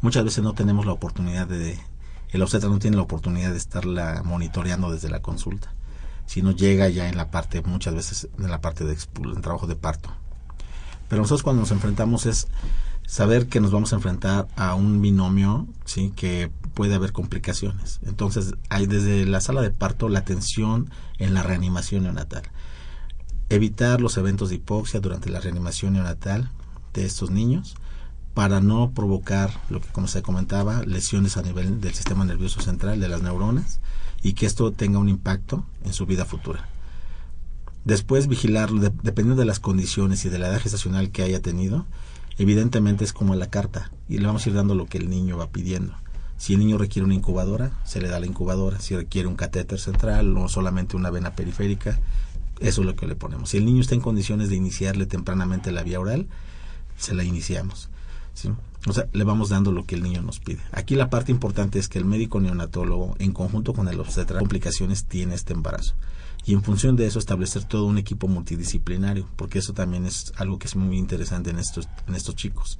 muchas veces no tenemos la oportunidad de, el obstetra no tiene la oportunidad de estarla monitoreando desde la consulta, sino llega ya en la parte, muchas veces en la parte de en trabajo de parto. Pero nosotros cuando nos enfrentamos es saber que nos vamos a enfrentar a un binomio, sí, que puede haber complicaciones. Entonces, hay desde la sala de parto la atención en la reanimación neonatal evitar los eventos de hipoxia durante la reanimación neonatal de estos niños para no provocar lo que como se comentaba lesiones a nivel del sistema nervioso central de las neuronas y que esto tenga un impacto en su vida futura. Después vigilarlo dependiendo de las condiciones y de la edad gestacional que haya tenido, evidentemente es como la carta y le vamos a ir dando lo que el niño va pidiendo. Si el niño requiere una incubadora, se le da la incubadora. Si requiere un catéter central o solamente una vena periférica, eso es lo que le ponemos. Si el niño está en condiciones de iniciarle tempranamente la vía oral, se la iniciamos. O sea, le vamos dando lo que el niño nos pide. Aquí la parte importante es que el médico neonatólogo, en conjunto con el obstetra, complicaciones tiene este embarazo. Y en función de eso, establecer todo un equipo multidisciplinario, porque eso también es algo que es muy interesante en estos, en estos chicos.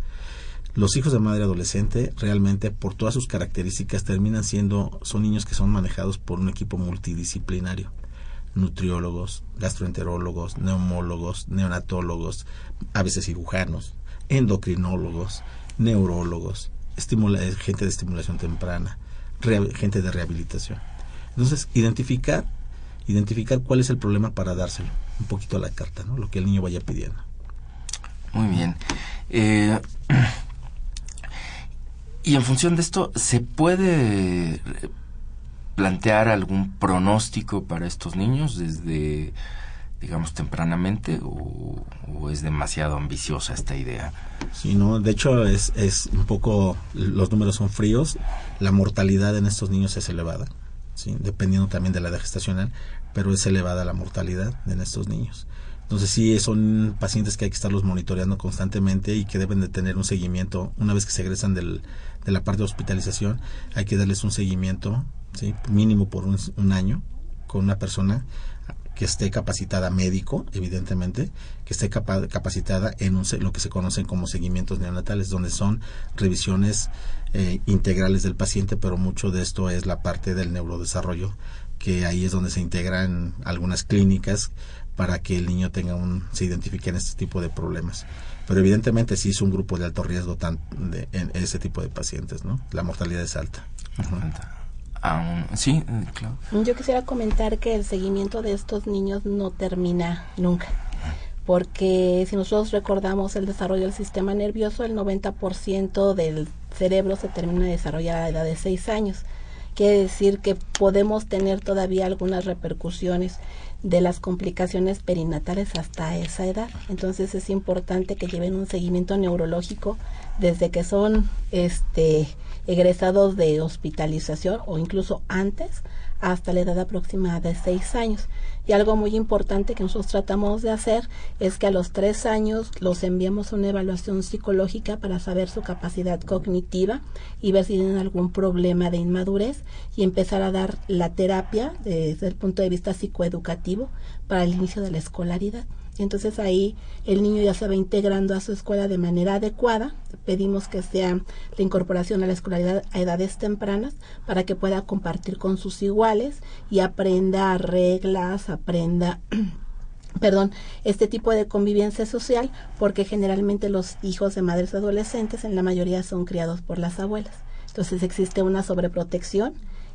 Los hijos de madre adolescente realmente, por todas sus características, terminan siendo, son niños que son manejados por un equipo multidisciplinario nutriólogos, gastroenterólogos, neumólogos, neonatólogos, a veces cirujanos, endocrinólogos, neurólogos, gente de estimulación temprana, gente de rehabilitación. Entonces, identificar, identificar cuál es el problema para dárselo, un poquito a la carta, ¿no? lo que el niño vaya pidiendo. Muy bien. Eh, y en función de esto, ¿se puede plantear algún pronóstico para estos niños desde, digamos, tempranamente o, es demasiado ambiciosa esta idea? Sí, no, de hecho es, es un poco, los números son fríos, la mortalidad en estos niños es elevada, ¿sí? dependiendo también de la edad gestacional, pero es elevada la mortalidad en estos niños. Entonces sí, son pacientes que hay que estarlos monitoreando constantemente y que deben de tener un seguimiento. Una vez que se egresan del, de la parte de hospitalización, hay que darles un seguimiento ¿sí? mínimo por un, año con una persona que esté capacitada médico, evidentemente, que esté capacitada en un, lo que se conocen como seguimientos neonatales, donde son revisiones eh, integrales del paciente, pero mucho de esto es la parte del neurodesarrollo, que ahí es donde se integran algunas clínicas para que el niño tenga un, se identifique en este tipo de problemas. Pero evidentemente sí es un grupo de alto riesgo tan, de, en ese tipo de pacientes, ¿no? La mortalidad es alta sí, claro. Yo quisiera comentar que el seguimiento de estos niños no termina nunca. Porque si nosotros recordamos el desarrollo del sistema nervioso, el 90% del cerebro se termina de desarrollar a la edad de 6 años. Quiere decir que podemos tener todavía algunas repercusiones de las complicaciones perinatales hasta esa edad. Entonces es importante que lleven un seguimiento neurológico desde que son este egresados de hospitalización o incluso antes hasta la edad aproximada de seis años. Y algo muy importante que nosotros tratamos de hacer es que a los tres años los enviamos a una evaluación psicológica para saber su capacidad cognitiva y ver si tienen algún problema de inmadurez y empezar a dar la terapia desde el punto de vista psicoeducativo para el inicio de la escolaridad. Y entonces ahí el niño ya se va integrando a su escuela de manera adecuada. Pedimos que sea la incorporación a la escolaridad a edades tempranas para que pueda compartir con sus iguales y aprenda reglas, aprenda perdón, este tipo de convivencia social, porque generalmente los hijos de madres adolescentes en la mayoría son criados por las abuelas. Entonces existe una sobreprotección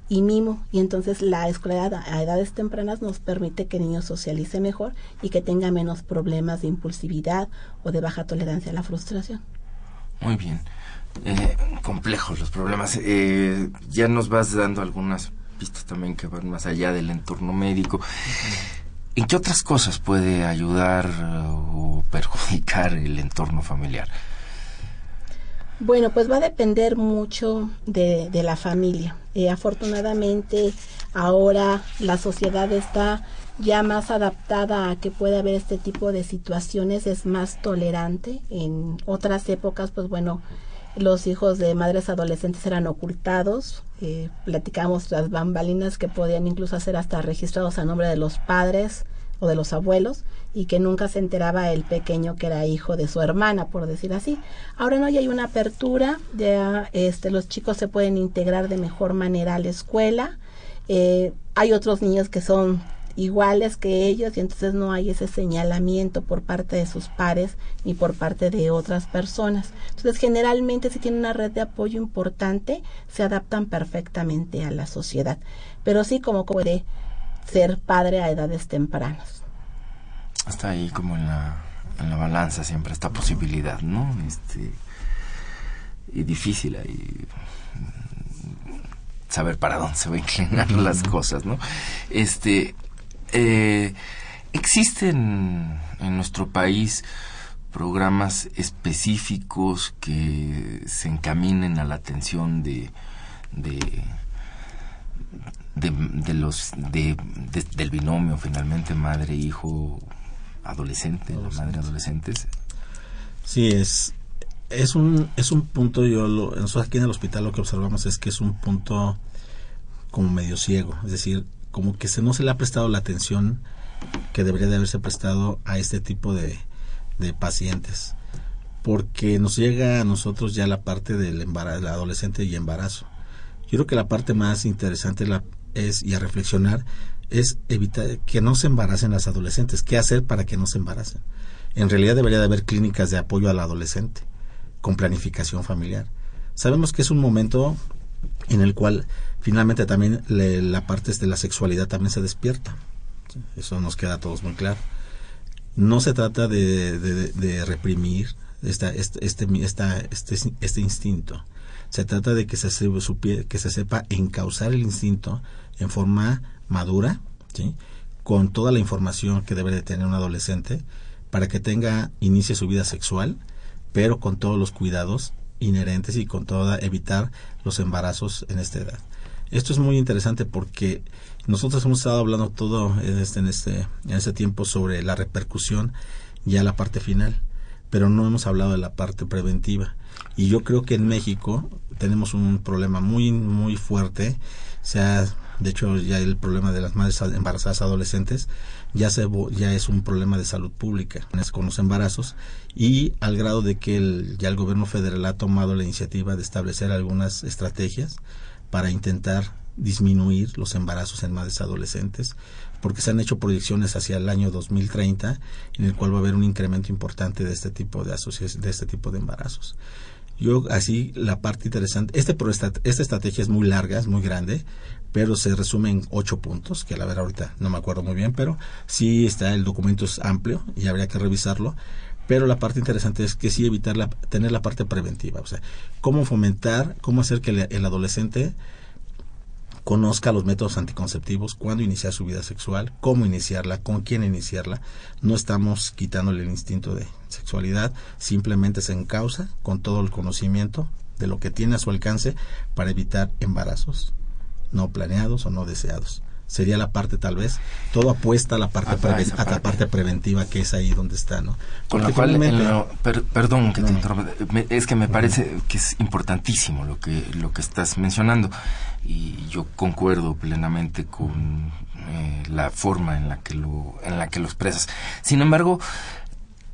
y mimo y entonces la escolaridad a edades tempranas nos permite que el niño socialice mejor y que tenga menos problemas de impulsividad o de baja tolerancia a la frustración. Muy bien. Eh, complejos los problemas. Eh, ya nos vas dando algunas pistas también que van más allá del entorno médico. ¿En qué otras cosas puede ayudar o perjudicar el entorno familiar? Bueno, pues va a depender mucho de, la familia. Eh, afortunadamente ahora la sociedad está ya más adaptada a que pueda haber este tipo de situaciones, es más tolerante. En otras épocas, pues bueno, los hijos de madres adolescentes eran ocultados. Eh, platicamos las bambalinas que podían incluso ser hasta registrados a nombre de los padres o de los abuelos y que nunca se enteraba el pequeño que era hijo de su hermana, por decir así. Ahora no, ya hay una apertura, ya este, los chicos se pueden integrar de mejor manera a la escuela. Eh, hay otros niños que son iguales que ellos y entonces no hay ese señalamiento por parte de sus pares ni por parte de otras personas. Entonces generalmente si tienen una red de apoyo importante se adaptan perfectamente a la sociedad, pero sí como puede ser padre a edades tempranas. Está ahí como en la, en la balanza siempre esta posibilidad, ¿no? Este, y difícil ahí saber para dónde se van a inclinar las cosas, ¿no? Este, eh, ¿Existen en nuestro país programas específicos que se encaminen a la atención de, de, de, los de, del binomio finalmente madre hijo adolescente la madre adolescentes sí es es un es un punto yo lo, nosotros aquí en el hospital lo que observamos es que es un punto como medio ciego es decir como que se no se le ha prestado la atención que debería de haberse prestado a este tipo de, de pacientes porque nos llega a nosotros ya la parte del embarazo, del adolescente y embarazo. Yo creo que la parte más interesante la, es, y a reflexionar, es evitar que no se embaracen las adolescentes. ¿Qué hacer para que no se embaracen? En realidad debería de haber clínicas de apoyo al adolescente, con planificación familiar. Sabemos que es un momento en el cual finalmente también la parte de la sexualidad también se despierta. Eso nos queda a todos muy claro. No se trata de, reprimir esta, este, este, este, este, instinto. Se trata de que se, que se sepa encauzar el instinto en forma madura, ¿sí? con toda la información que debe de tener un adolescente para que tenga, inicie su vida sexual, pero con todos los cuidados inherentes y con toda evitar los embarazos en esta edad. Esto es muy interesante porque nosotros hemos estado hablando todo este, en este, en este tiempo sobre la repercusión ya la parte final, pero no hemos hablado de la parte preventiva. Y yo creo que en México tenemos un problema muy, muy fuerte. sea, de hecho, ya el problema de las madres embarazadas adolescentes ya, se, ya es un problema de salud pública con los embarazos y al grado de que el, ya el gobierno federal ha tomado la iniciativa de establecer algunas estrategias para intentar disminuir los embarazos en madres adolescentes, porque se han hecho proyecciones hacia el año 2030 en el cual va a haber un incremento importante de este tipo de de este tipo de embarazos. Yo así la parte interesante, este esta estrategia es muy larga, es muy grande, pero se resume en ocho puntos, que a la verdad ahorita no me acuerdo muy bien, pero sí está, el documento es amplio y habría que revisarlo pero la parte interesante es que sí evitar la, tener la parte preventiva, o sea, cómo fomentar, cómo hacer que el, adolescente conozca los métodos anticonceptivos, cuándo iniciar su vida sexual, cómo iniciarla, con quién iniciarla. No estamos quitándole el instinto de sexualidad, simplemente se encausa con todo el conocimiento de lo que tiene a su alcance para evitar embarazos no planeados o no deseados sería la parte tal vez todo apuesta a la parte, a, la parte. preventiva que es ahí donde está no con lo cual perdón que te interrumpa es que me parece que es importantísimo lo que lo que estás mencionando y yo concuerdo plenamente con eh, la forma en la que lo en la que lo expresas. Sin embargo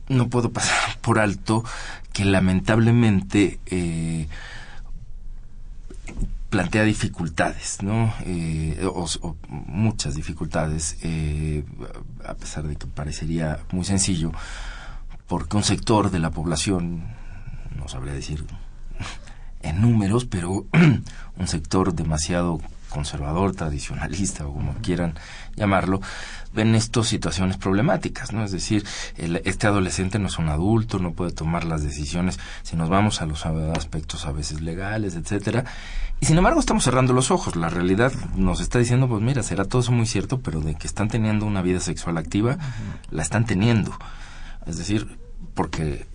no puedo pasar por alto que lamentablemente eh, plantea dificultades, ¿no? Eh, o, muchas dificultades, eh, a pesar de que parecería muy sencillo, porque un sector de la población, no sabría decir en números, pero un sector demasiado conservador, tradicionalista o como quieran llamarlo, ven estas situaciones problemáticas, ¿no? Es decir, este adolescente no es un adulto, no puede tomar las decisiones si nos vamos a los aspectos a veces legales, etcétera, y sin embargo estamos cerrando los ojos. La realidad nos está diciendo, pues mira, será todo eso muy cierto, pero de que están teniendo una vida sexual activa, la están teniendo. Es decir, porque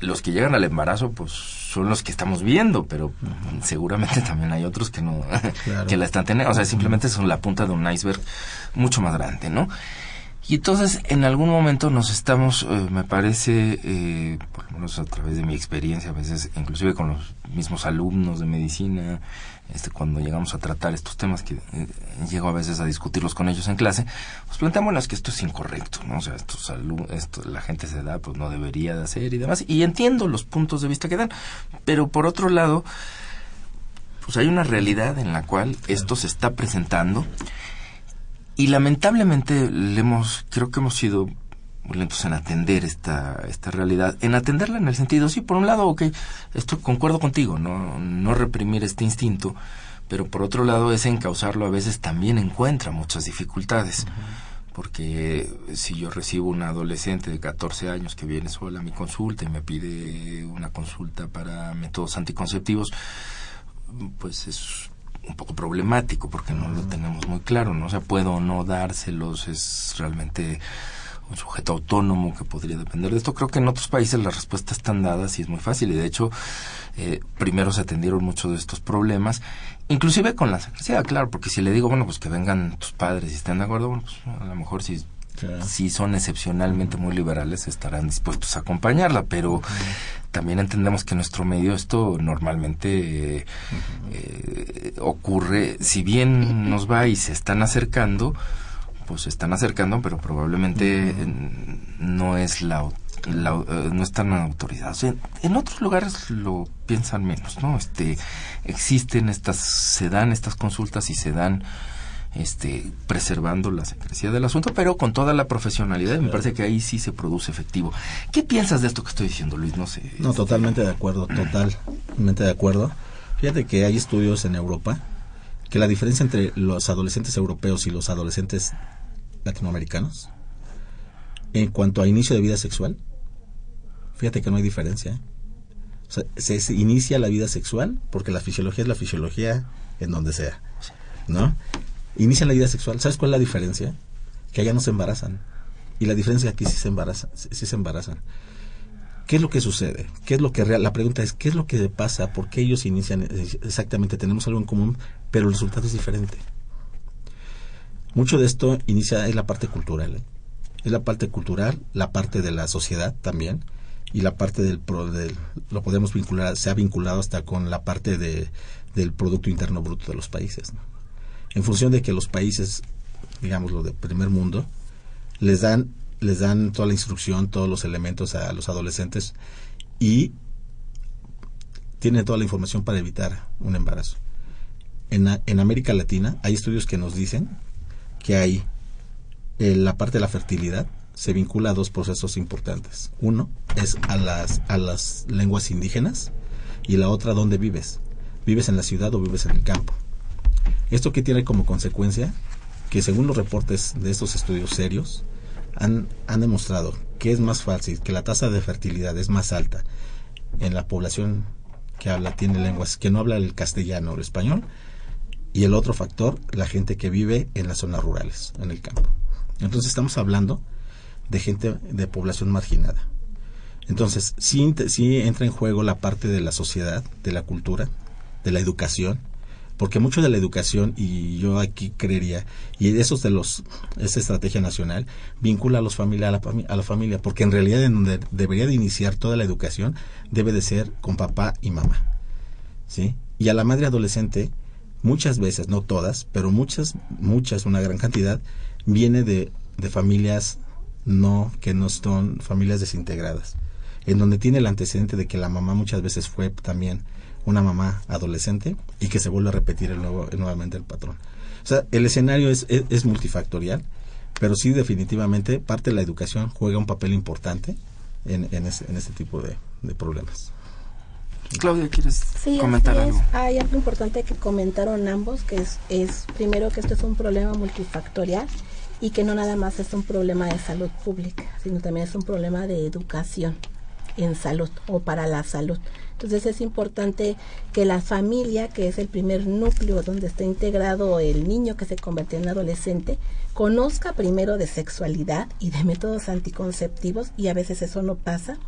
los que llegan al embarazo, pues son los que estamos viendo, pero seguramente también hay otros que no, que la están teniendo, o sea, simplemente son la punta de un iceberg mucho más grande, ¿no? Y entonces, en algún momento nos estamos, eh, me parece, eh, por lo menos a través de mi experiencia, a veces inclusive con los mismos alumnos de medicina, este, cuando llegamos a tratar estos temas, que eh, llego a veces a discutirlos con ellos en clase, pues planteamos que esto es incorrecto, ¿no? O sea, estos esto, la gente se da, pues no debería de hacer y demás. Y entiendo los puntos de vista que dan, pero por otro lado, pues hay una realidad en la cual esto se está presentando y lamentablemente le hemos, creo que hemos sido muy lentos en atender esta, esta realidad, en atenderla en el sentido, sí, por un lado, ok, esto concuerdo contigo, no, no reprimir este instinto, pero por otro lado, ese encauzarlo a veces también encuentra muchas dificultades. Porque si yo recibo una adolescente de 14 años que viene sola a mi consulta y me pide una consulta para métodos anticonceptivos, pues es un poco problemático porque no lo tenemos muy claro, ¿no? O sea, puedo o no dárselos, es realmente un sujeto autónomo que podría depender de esto. Creo que en otros países las respuestas están dadas y es muy fácil. Y de hecho, eh, primero se atendieron muchos de estos problemas, inclusive con la secrecía, claro, porque si le digo, bueno, pues que vengan tus padres y estén de acuerdo, bueno, pues a lo mejor si, si son excepcionalmente muy liberales estarán dispuestos a acompañarla, pero también entendemos que en nuestro medio esto normalmente eh, ocurre, si bien nos va y se están acercando, pues se están acercando, pero probablemente no es la, eh, no están autorizados. En, en, otros lugares lo piensan menos, ¿no? Este existen estas se dan estas consultas y se dan este preservando la secrecía del asunto, pero con toda la profesionalidad, me parece que ahí sí se produce efectivo. ¿Qué piensas de esto que estoy diciendo, Luis? No sé. No, este, totalmente de acuerdo, totalmente de acuerdo. Fíjate que hay estudios en Europa que la diferencia entre los adolescentes europeos y los adolescentes latinoamericanos en cuanto a inicio de vida sexual, fíjate que no hay diferencia. ¿eh? O sea, se, inicia la vida sexual porque la fisiología es la fisiología en donde sea, ¿no? Inicia la vida sexual. ¿Sabes cuál es la diferencia? Que allá no se embarazan. Y la diferencia aquí sí se embarazan. Sí se embarazan. ¿Qué es lo que sucede? ¿Qué es lo que real? La pregunta es, ¿qué es lo que pasa? ¿Por qué ellos inician exactamente? Tenemos algo en común, pero el resultado es diferente. Mucho de esto inicia es la parte cultural. ¿eh? Es la parte cultural, la parte de la sociedad también y la parte del, lo podemos vincular, se ha vinculado hasta con la parte de, del Producto Interno Bruto de los países. En función de que los países, digamos, lo de primer mundo, les dan, les dan toda la instrucción, todos los elementos a los adolescentes y tienen toda la información para evitar un embarazo. En, en América Latina hay estudios que nos dicen que hay eh, la parte de la fertilidad se vincula a dos procesos importantes. Uno es a las, a las lenguas indígenas y la otra dónde vives. ¿Vives en la ciudad o vives en el campo? Esto que tiene como consecuencia que según los reportes de estos estudios serios han, han demostrado que es más fácil, que la tasa de fertilidad es más alta en la población que habla, tiene lenguas, que no habla el castellano o el español, y el otro factor, la gente que vive en las zonas rurales, en el campo. Entonces estamos hablando de gente de población marginada. Entonces, sí, sí entra en juego la parte de la sociedad, de la cultura, de la educación, porque mucho de la educación, y yo aquí creería, y de esos de los, esa estrategia nacional, vincula a los familia, a la, a la familia, porque en realidad en donde debería de iniciar toda la educación, debe de ser con papá y mamá. ¿Sí? Y a la madre adolescente, muchas veces, no todas, pero muchas, muchas, una gran cantidad, viene de, de familias no, que no son familias desintegradas, en donde tiene el antecedente de que la mamá muchas veces fue también una mamá adolescente y que se vuelve a repetir el nuevo, nuevamente el patrón. O sea, el escenario es, es, multifactorial, pero sí definitivamente parte de la educación juega un papel importante en, en, en este tipo de, de problemas. Claudia, ¿quieres comentar algo? Hay algo importante que comentaron ambos, que es, es primero que esto es un problema multifactorial y que no nada más es un problema de salud pública, sino también es un problema de educación en salud o para la salud. Entonces es importante que la familia, que es el primer núcleo donde está integrado el niño que se convierte en adolescente, conozca primero de sexualidad y de métodos anticonceptivos y a veces eso no pasa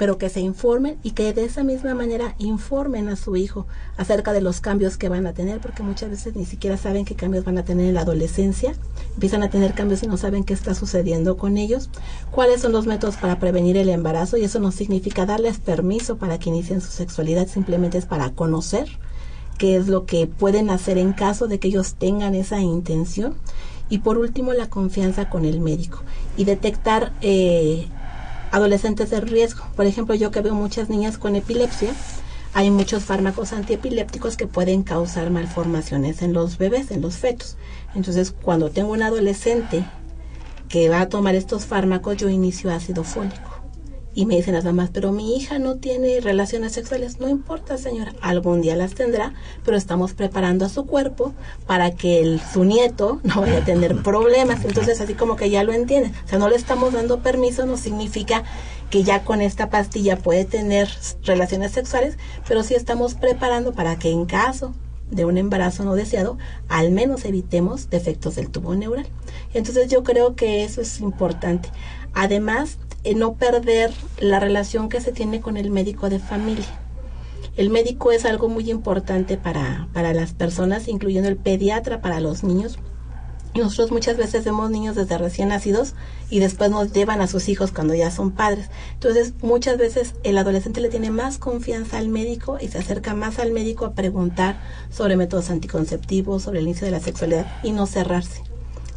pero que se informen y que de esa misma manera informen a su hijo acerca de los cambios que van a tener, porque muchas veces ni siquiera saben qué cambios van a tener en la adolescencia, empiezan a tener cambios y no saben qué está sucediendo con ellos, cuáles son los métodos para prevenir el embarazo y eso no significa darles permiso para que inicien su sexualidad, simplemente es para conocer qué es lo que pueden hacer en caso de que ellos tengan esa intención. Y por último, la confianza con el médico y detectar eh, adolescentes de riesgo. Por ejemplo, yo que veo muchas niñas con epilepsia, hay muchos fármacos antiepilépticos que pueden causar malformaciones en los bebés, en los fetos. Entonces, cuando tengo un adolescente que va a tomar estos fármacos, yo inicio ácido fólico. Y me dicen las mamás, pero mi hija no tiene relaciones sexuales. No importa, señora, algún día las tendrá, pero estamos preparando a su cuerpo para que el, su nieto no vaya a tener problemas. Entonces, así como que ya lo entienden. O sea, no le estamos dando permiso, no significa que ya con esta pastilla puede tener relaciones sexuales, pero sí estamos preparando para que en caso de un embarazo no deseado, al menos evitemos defectos del tubo neural. Entonces yo creo que eso es importante. Además, eh, no perder la relación que se tiene con el médico de familia. El médico es algo muy importante para, para las personas, incluyendo el pediatra para los niños. Nosotros muchas veces vemos niños desde recién nacidos y después nos llevan a sus hijos cuando ya son padres. Entonces, muchas veces el adolescente le tiene más confianza al médico y se acerca más al médico a preguntar sobre métodos anticonceptivos, sobre el inicio de la sexualidad y no cerrarse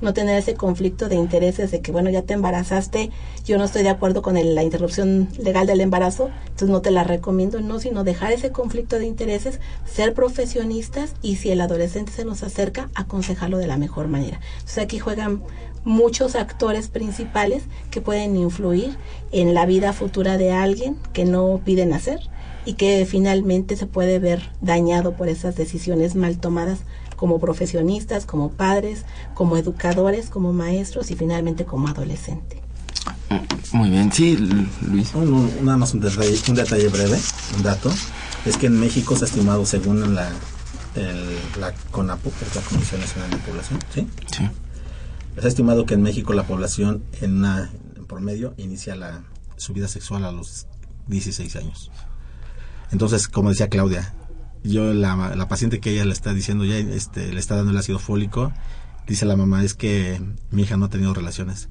no tener ese conflicto de intereses de que, bueno, ya te embarazaste, yo no estoy de acuerdo con la interrupción legal del embarazo, entonces no te la recomiendo, no, sino dejar ese conflicto de intereses, ser profesionistas y si el adolescente se nos acerca, aconsejarlo de la mejor manera. Entonces aquí juegan muchos actores principales que pueden influir en la vida futura de alguien que no piden hacer y que finalmente se puede ver dañado por esas decisiones mal tomadas como profesionistas, como padres, como educadores, como maestros y finalmente como adolescente. Muy bien, sí, Luis. nada más un detalle, un detalle breve, un dato, es que en México se ha estimado según la, la CONAPO, que es la Comisión Nacional de Población, ¿sí? Sí. Se ha estimado que en México la población en, una, en promedio inicia la, su vida sexual a los 16 años. Entonces, como decía Claudia, yo la, la paciente que ella le está diciendo ya este le está dando el ácido fólico dice la mamá es que mi hija no ha tenido relaciones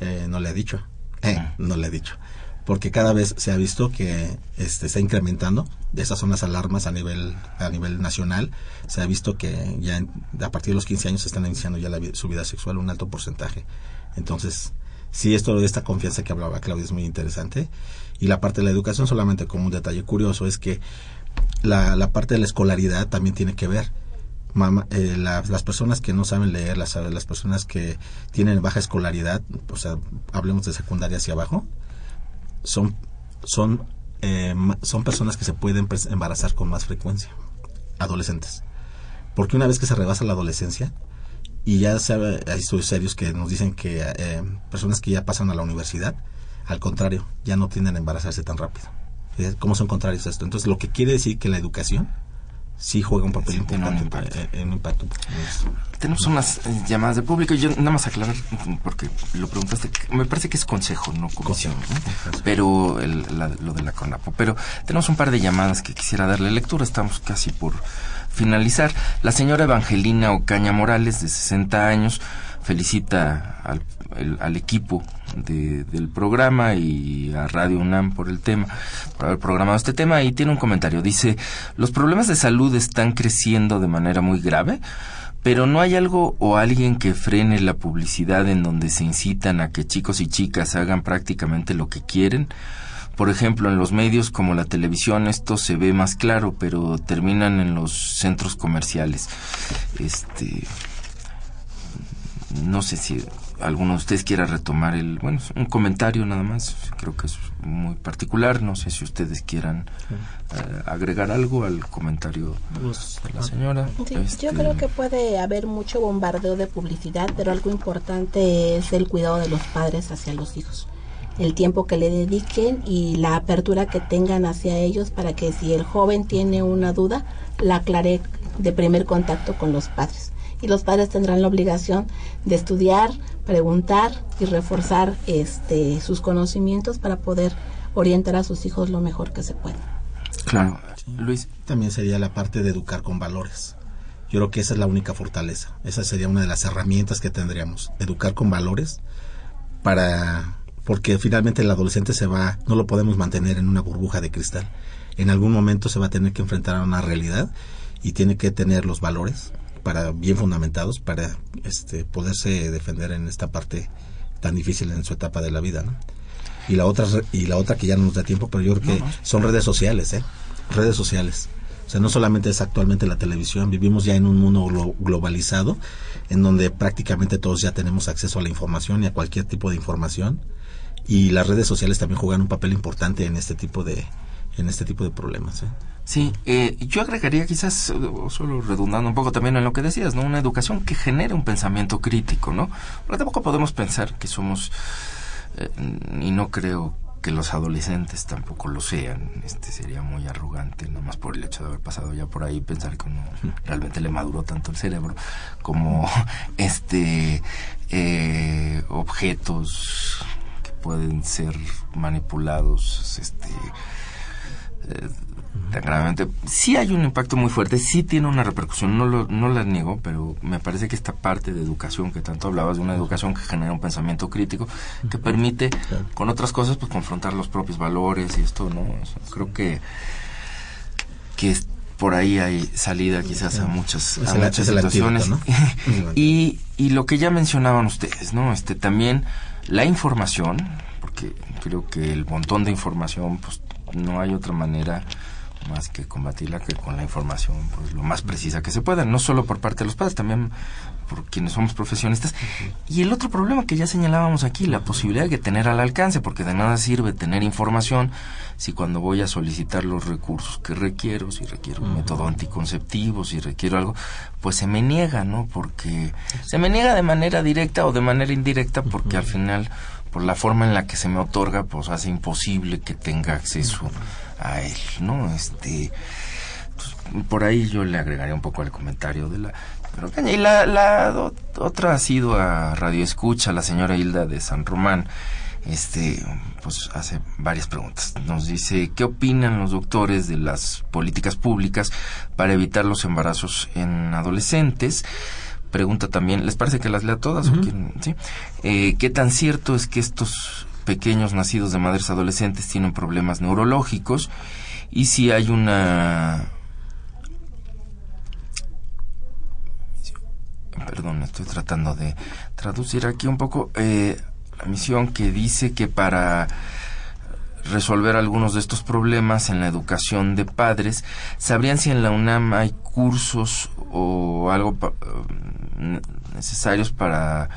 eh, no le ha dicho. Eh, no le ha dicho. Porque cada vez se ha visto que este está incrementando esas son las alarmas a nivel a nivel nacional. Se ha visto que ya a partir de los 15 años se están iniciando ya la, su vida sexual un alto porcentaje. Entonces sí esto de esta confianza que hablaba Claudia es muy interesante. Y la parte de la educación solamente como un detalle curioso es que la, la parte de la escolaridad también tiene que ver. Eh, las personas que no saben leer, las, las personas que tienen baja escolaridad, o sea, hablemos de secundaria hacia abajo, son, son, eh, son personas que se pueden embarazar con más frecuencia, adolescentes. Porque una vez que se rebasa la adolescencia, y ya se, hay estudios serios que nos dicen que eh, personas que ya pasan a la universidad, al contrario, ya no tienden a embarazarse tan rápido. Eh, cómo son contrarios a esto. Entonces, lo que quiere decir que la educación sí juega un papel importante en, impacto. Tenemos unas eh, llamadas de público y yo nada más aclarar, porque lo preguntaste, me parece que es consejo, no comisión, pero lo de la CONAPO. Pero tenemos un par de llamadas que quisiera darle lectura, estamos casi por finalizar. La señora Evangelina Ocaña Morales, de 60 años, felicita al, al equipo del programa y a Radio UNAM por el tema, por haber programado este tema y tiene un comentario. Dice, los problemas de salud están creciendo de manera muy grave, pero no hay algo o alguien que frene la publicidad en donde se incitan a que chicos y chicas hagan prácticamente lo que quieren. Por ejemplo, en los medios como la televisión esto se ve más claro, pero terminan en los centros comerciales. Este no sé si alguno de ustedes quiera retomar el, bueno, un comentario nada más, creo que es muy particular, no sé si ustedes quieran eh, agregar algo al comentario pues, de la señora. Yo este, creo que puede haber mucho bombardeo de publicidad, pero algo importante es el cuidado de los padres hacia los hijos. El tiempo que le dediquen y la apertura que tengan hacia ellos para que si el joven tiene una duda, la aclare de primer contacto con los padres. Y los padres tendrán la obligación de estudiar, preguntar y reforzar este sus conocimientos para poder orientar a sus hijos lo mejor que se pueda. Claro. Luis. También sería la parte de educar con valores. Yo creo que esa es la única fortaleza. Esa sería una de las herramientas que tendríamos. Educar con valores para porque finalmente el adolescente se va, no lo podemos mantener en una burbuja de cristal. En algún momento se va a tener que enfrentar a una realidad y tiene que tener los valores para bien fundamentados para este poderse defender en esta parte tan difícil en su etapa de la vida, ¿no? Y la otra y la otra que ya no nos da tiempo, pero yo creo que son redes sociales, ¿eh? Redes sociales. O sea, no solamente es actualmente la televisión, vivimos ya en un mundo globalizado en donde prácticamente todos ya tenemos acceso a la información y a cualquier tipo de información y las redes sociales también juegan un papel importante en este tipo de en este tipo de problemas. ¿eh? Sí, eh, yo agregaría quizás, solo redundando un poco también en lo que decías, ¿no? Una educación que genere un pensamiento crítico, ¿no? Porque tampoco podemos pensar que somos, eh, y no creo que los adolescentes tampoco lo sean, este sería muy arrogante, más por el hecho de haber pasado ya por ahí, pensar que uno realmente le maduró tanto el cerebro, como este eh, objetos que pueden ser manipulados, este eh, tan gravemente. Sí hay un impacto muy fuerte, sí tiene una repercusión, no, lo, no la niego, pero me parece que esta parte de educación que tanto hablabas, de una educación que genera un pensamiento crítico, que permite con otras cosas pues confrontar los propios valores y esto, ¿no? creo que, que por ahí hay salida quizás a muchas, a muchas situaciones. y, y lo que ya mencionaban ustedes, ¿no? Este también la información, porque creo que el montón de información pues no hay otra manera más que combatirla que con la información pues lo más precisa que se pueda, no solo por parte de los padres, también por quienes somos profesionistas. Y el otro problema que ya señalábamos aquí, la posibilidad de tener al alcance, porque de nada sirve tener información si cuando voy a solicitar los recursos que requiero, si requiero un método anticonceptivo, si requiero algo, pues se me niega, ¿no? Porque se me niega de manera directa o de manera indirecta, porque al final, por la forma en la que se me otorga, pues hace imposible que tenga acceso a él, ¿no? Este, pues, por ahí yo le agregaría un poco al comentario de la... y la, la otra ha sido a Radio Escucha, la señora Hilda de San Román, este, pues hace varias preguntas. Nos dice, ¿qué opinan los doctores de las políticas públicas para evitar los embarazos en adolescentes? Pregunta también, ¿les parece que las lea todas? ¿sí? Eh, ¿Qué tan cierto es que estos pequeños nacidos de madres adolescentes tienen problemas neurológicos y si hay una perdón estoy tratando de traducir aquí un poco eh, la misión que dice que para resolver algunos de estos problemas en la educación de padres, ¿sabrían si en la UNAM hay cursos o algo eh, necesarios para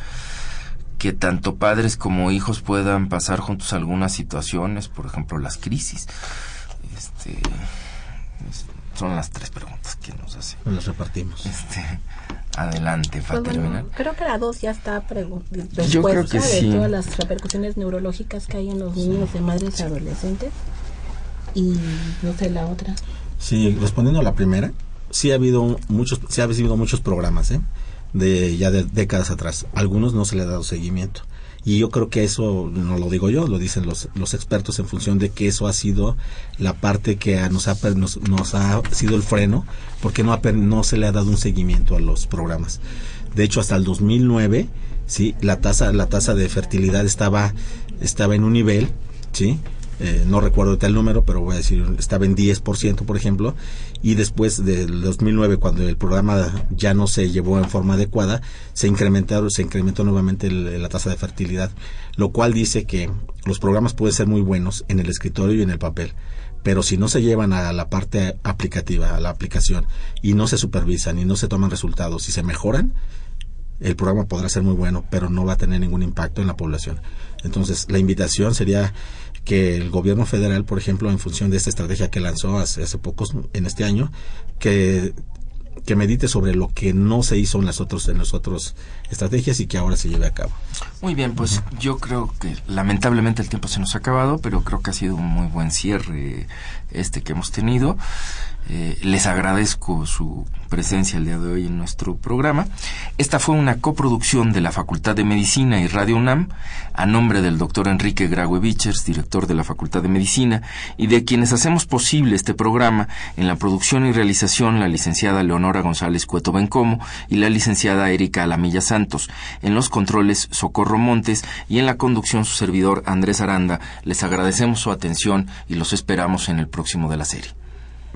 que tanto padres como hijos puedan pasar juntos algunas situaciones, por ejemplo las crisis. Este, son las tres preguntas que nos hacen. Las repartimos. Este, adelante, para pues terminar. creo que la dos ya está Yo creo que de todas las repercusiones neurológicas que hay en los niños de madres y adolescentes. Y no sé la otra. Sí, respondiendo a la primera, sí ha habido muchos, sí ha habido muchos programas, ¿eh? de ya de décadas atrás. Algunos no se le ha dado seguimiento. Y yo creo que eso no lo digo yo, lo dicen los, los expertos en función de que eso ha sido la parte que nos ha, nos, nos ha sido el freno, porque no, no se le ha dado un seguimiento a los programas. De hecho, hasta el 2009, sí, la tasa, la tasa de fertilidad estaba, estaba en un nivel, sí, eh, no recuerdo el número, pero voy a decir, estaba en 10%, por ejemplo, y después del 2009, cuando el programa ya no se llevó en forma adecuada, se incrementaron, se incrementó nuevamente la tasa de fertilidad, lo cual dice que los programas pueden ser muy buenos en el escritorio y en el papel, pero si no se llevan a la parte aplicativa, a la aplicación, y no se supervisan y no se toman resultados y se mejoran, el programa podrá ser muy bueno, pero no va a tener ningún impacto en la población. Entonces, la invitación sería que el gobierno federal, por ejemplo, en función de esta estrategia que lanzó hace, hace pocos, en este año, que que medite sobre lo que no se hizo en las otros en las otras estrategias y que ahora se lleve a cabo. Muy bien, pues yo creo que lamentablemente el tiempo se nos ha acabado, pero creo que ha sido un muy buen cierre este que hemos tenido. Eh, les agradezco su presencia el día de hoy en nuestro programa. Esta fue una coproducción de la Facultad de Medicina y Radio UNAM, a nombre del doctor Enrique Graue Vichers, director de la Facultad de Medicina, y de quienes hacemos posible este programa en la producción y realización la licenciada Leonora González Cueto Bencomo y la licenciada Erika Alamilla Santos, en los controles Socorro Montes y en la conducción su servidor Andrés Aranda. Les agradecemos su atención y los esperamos en el próximo de la serie.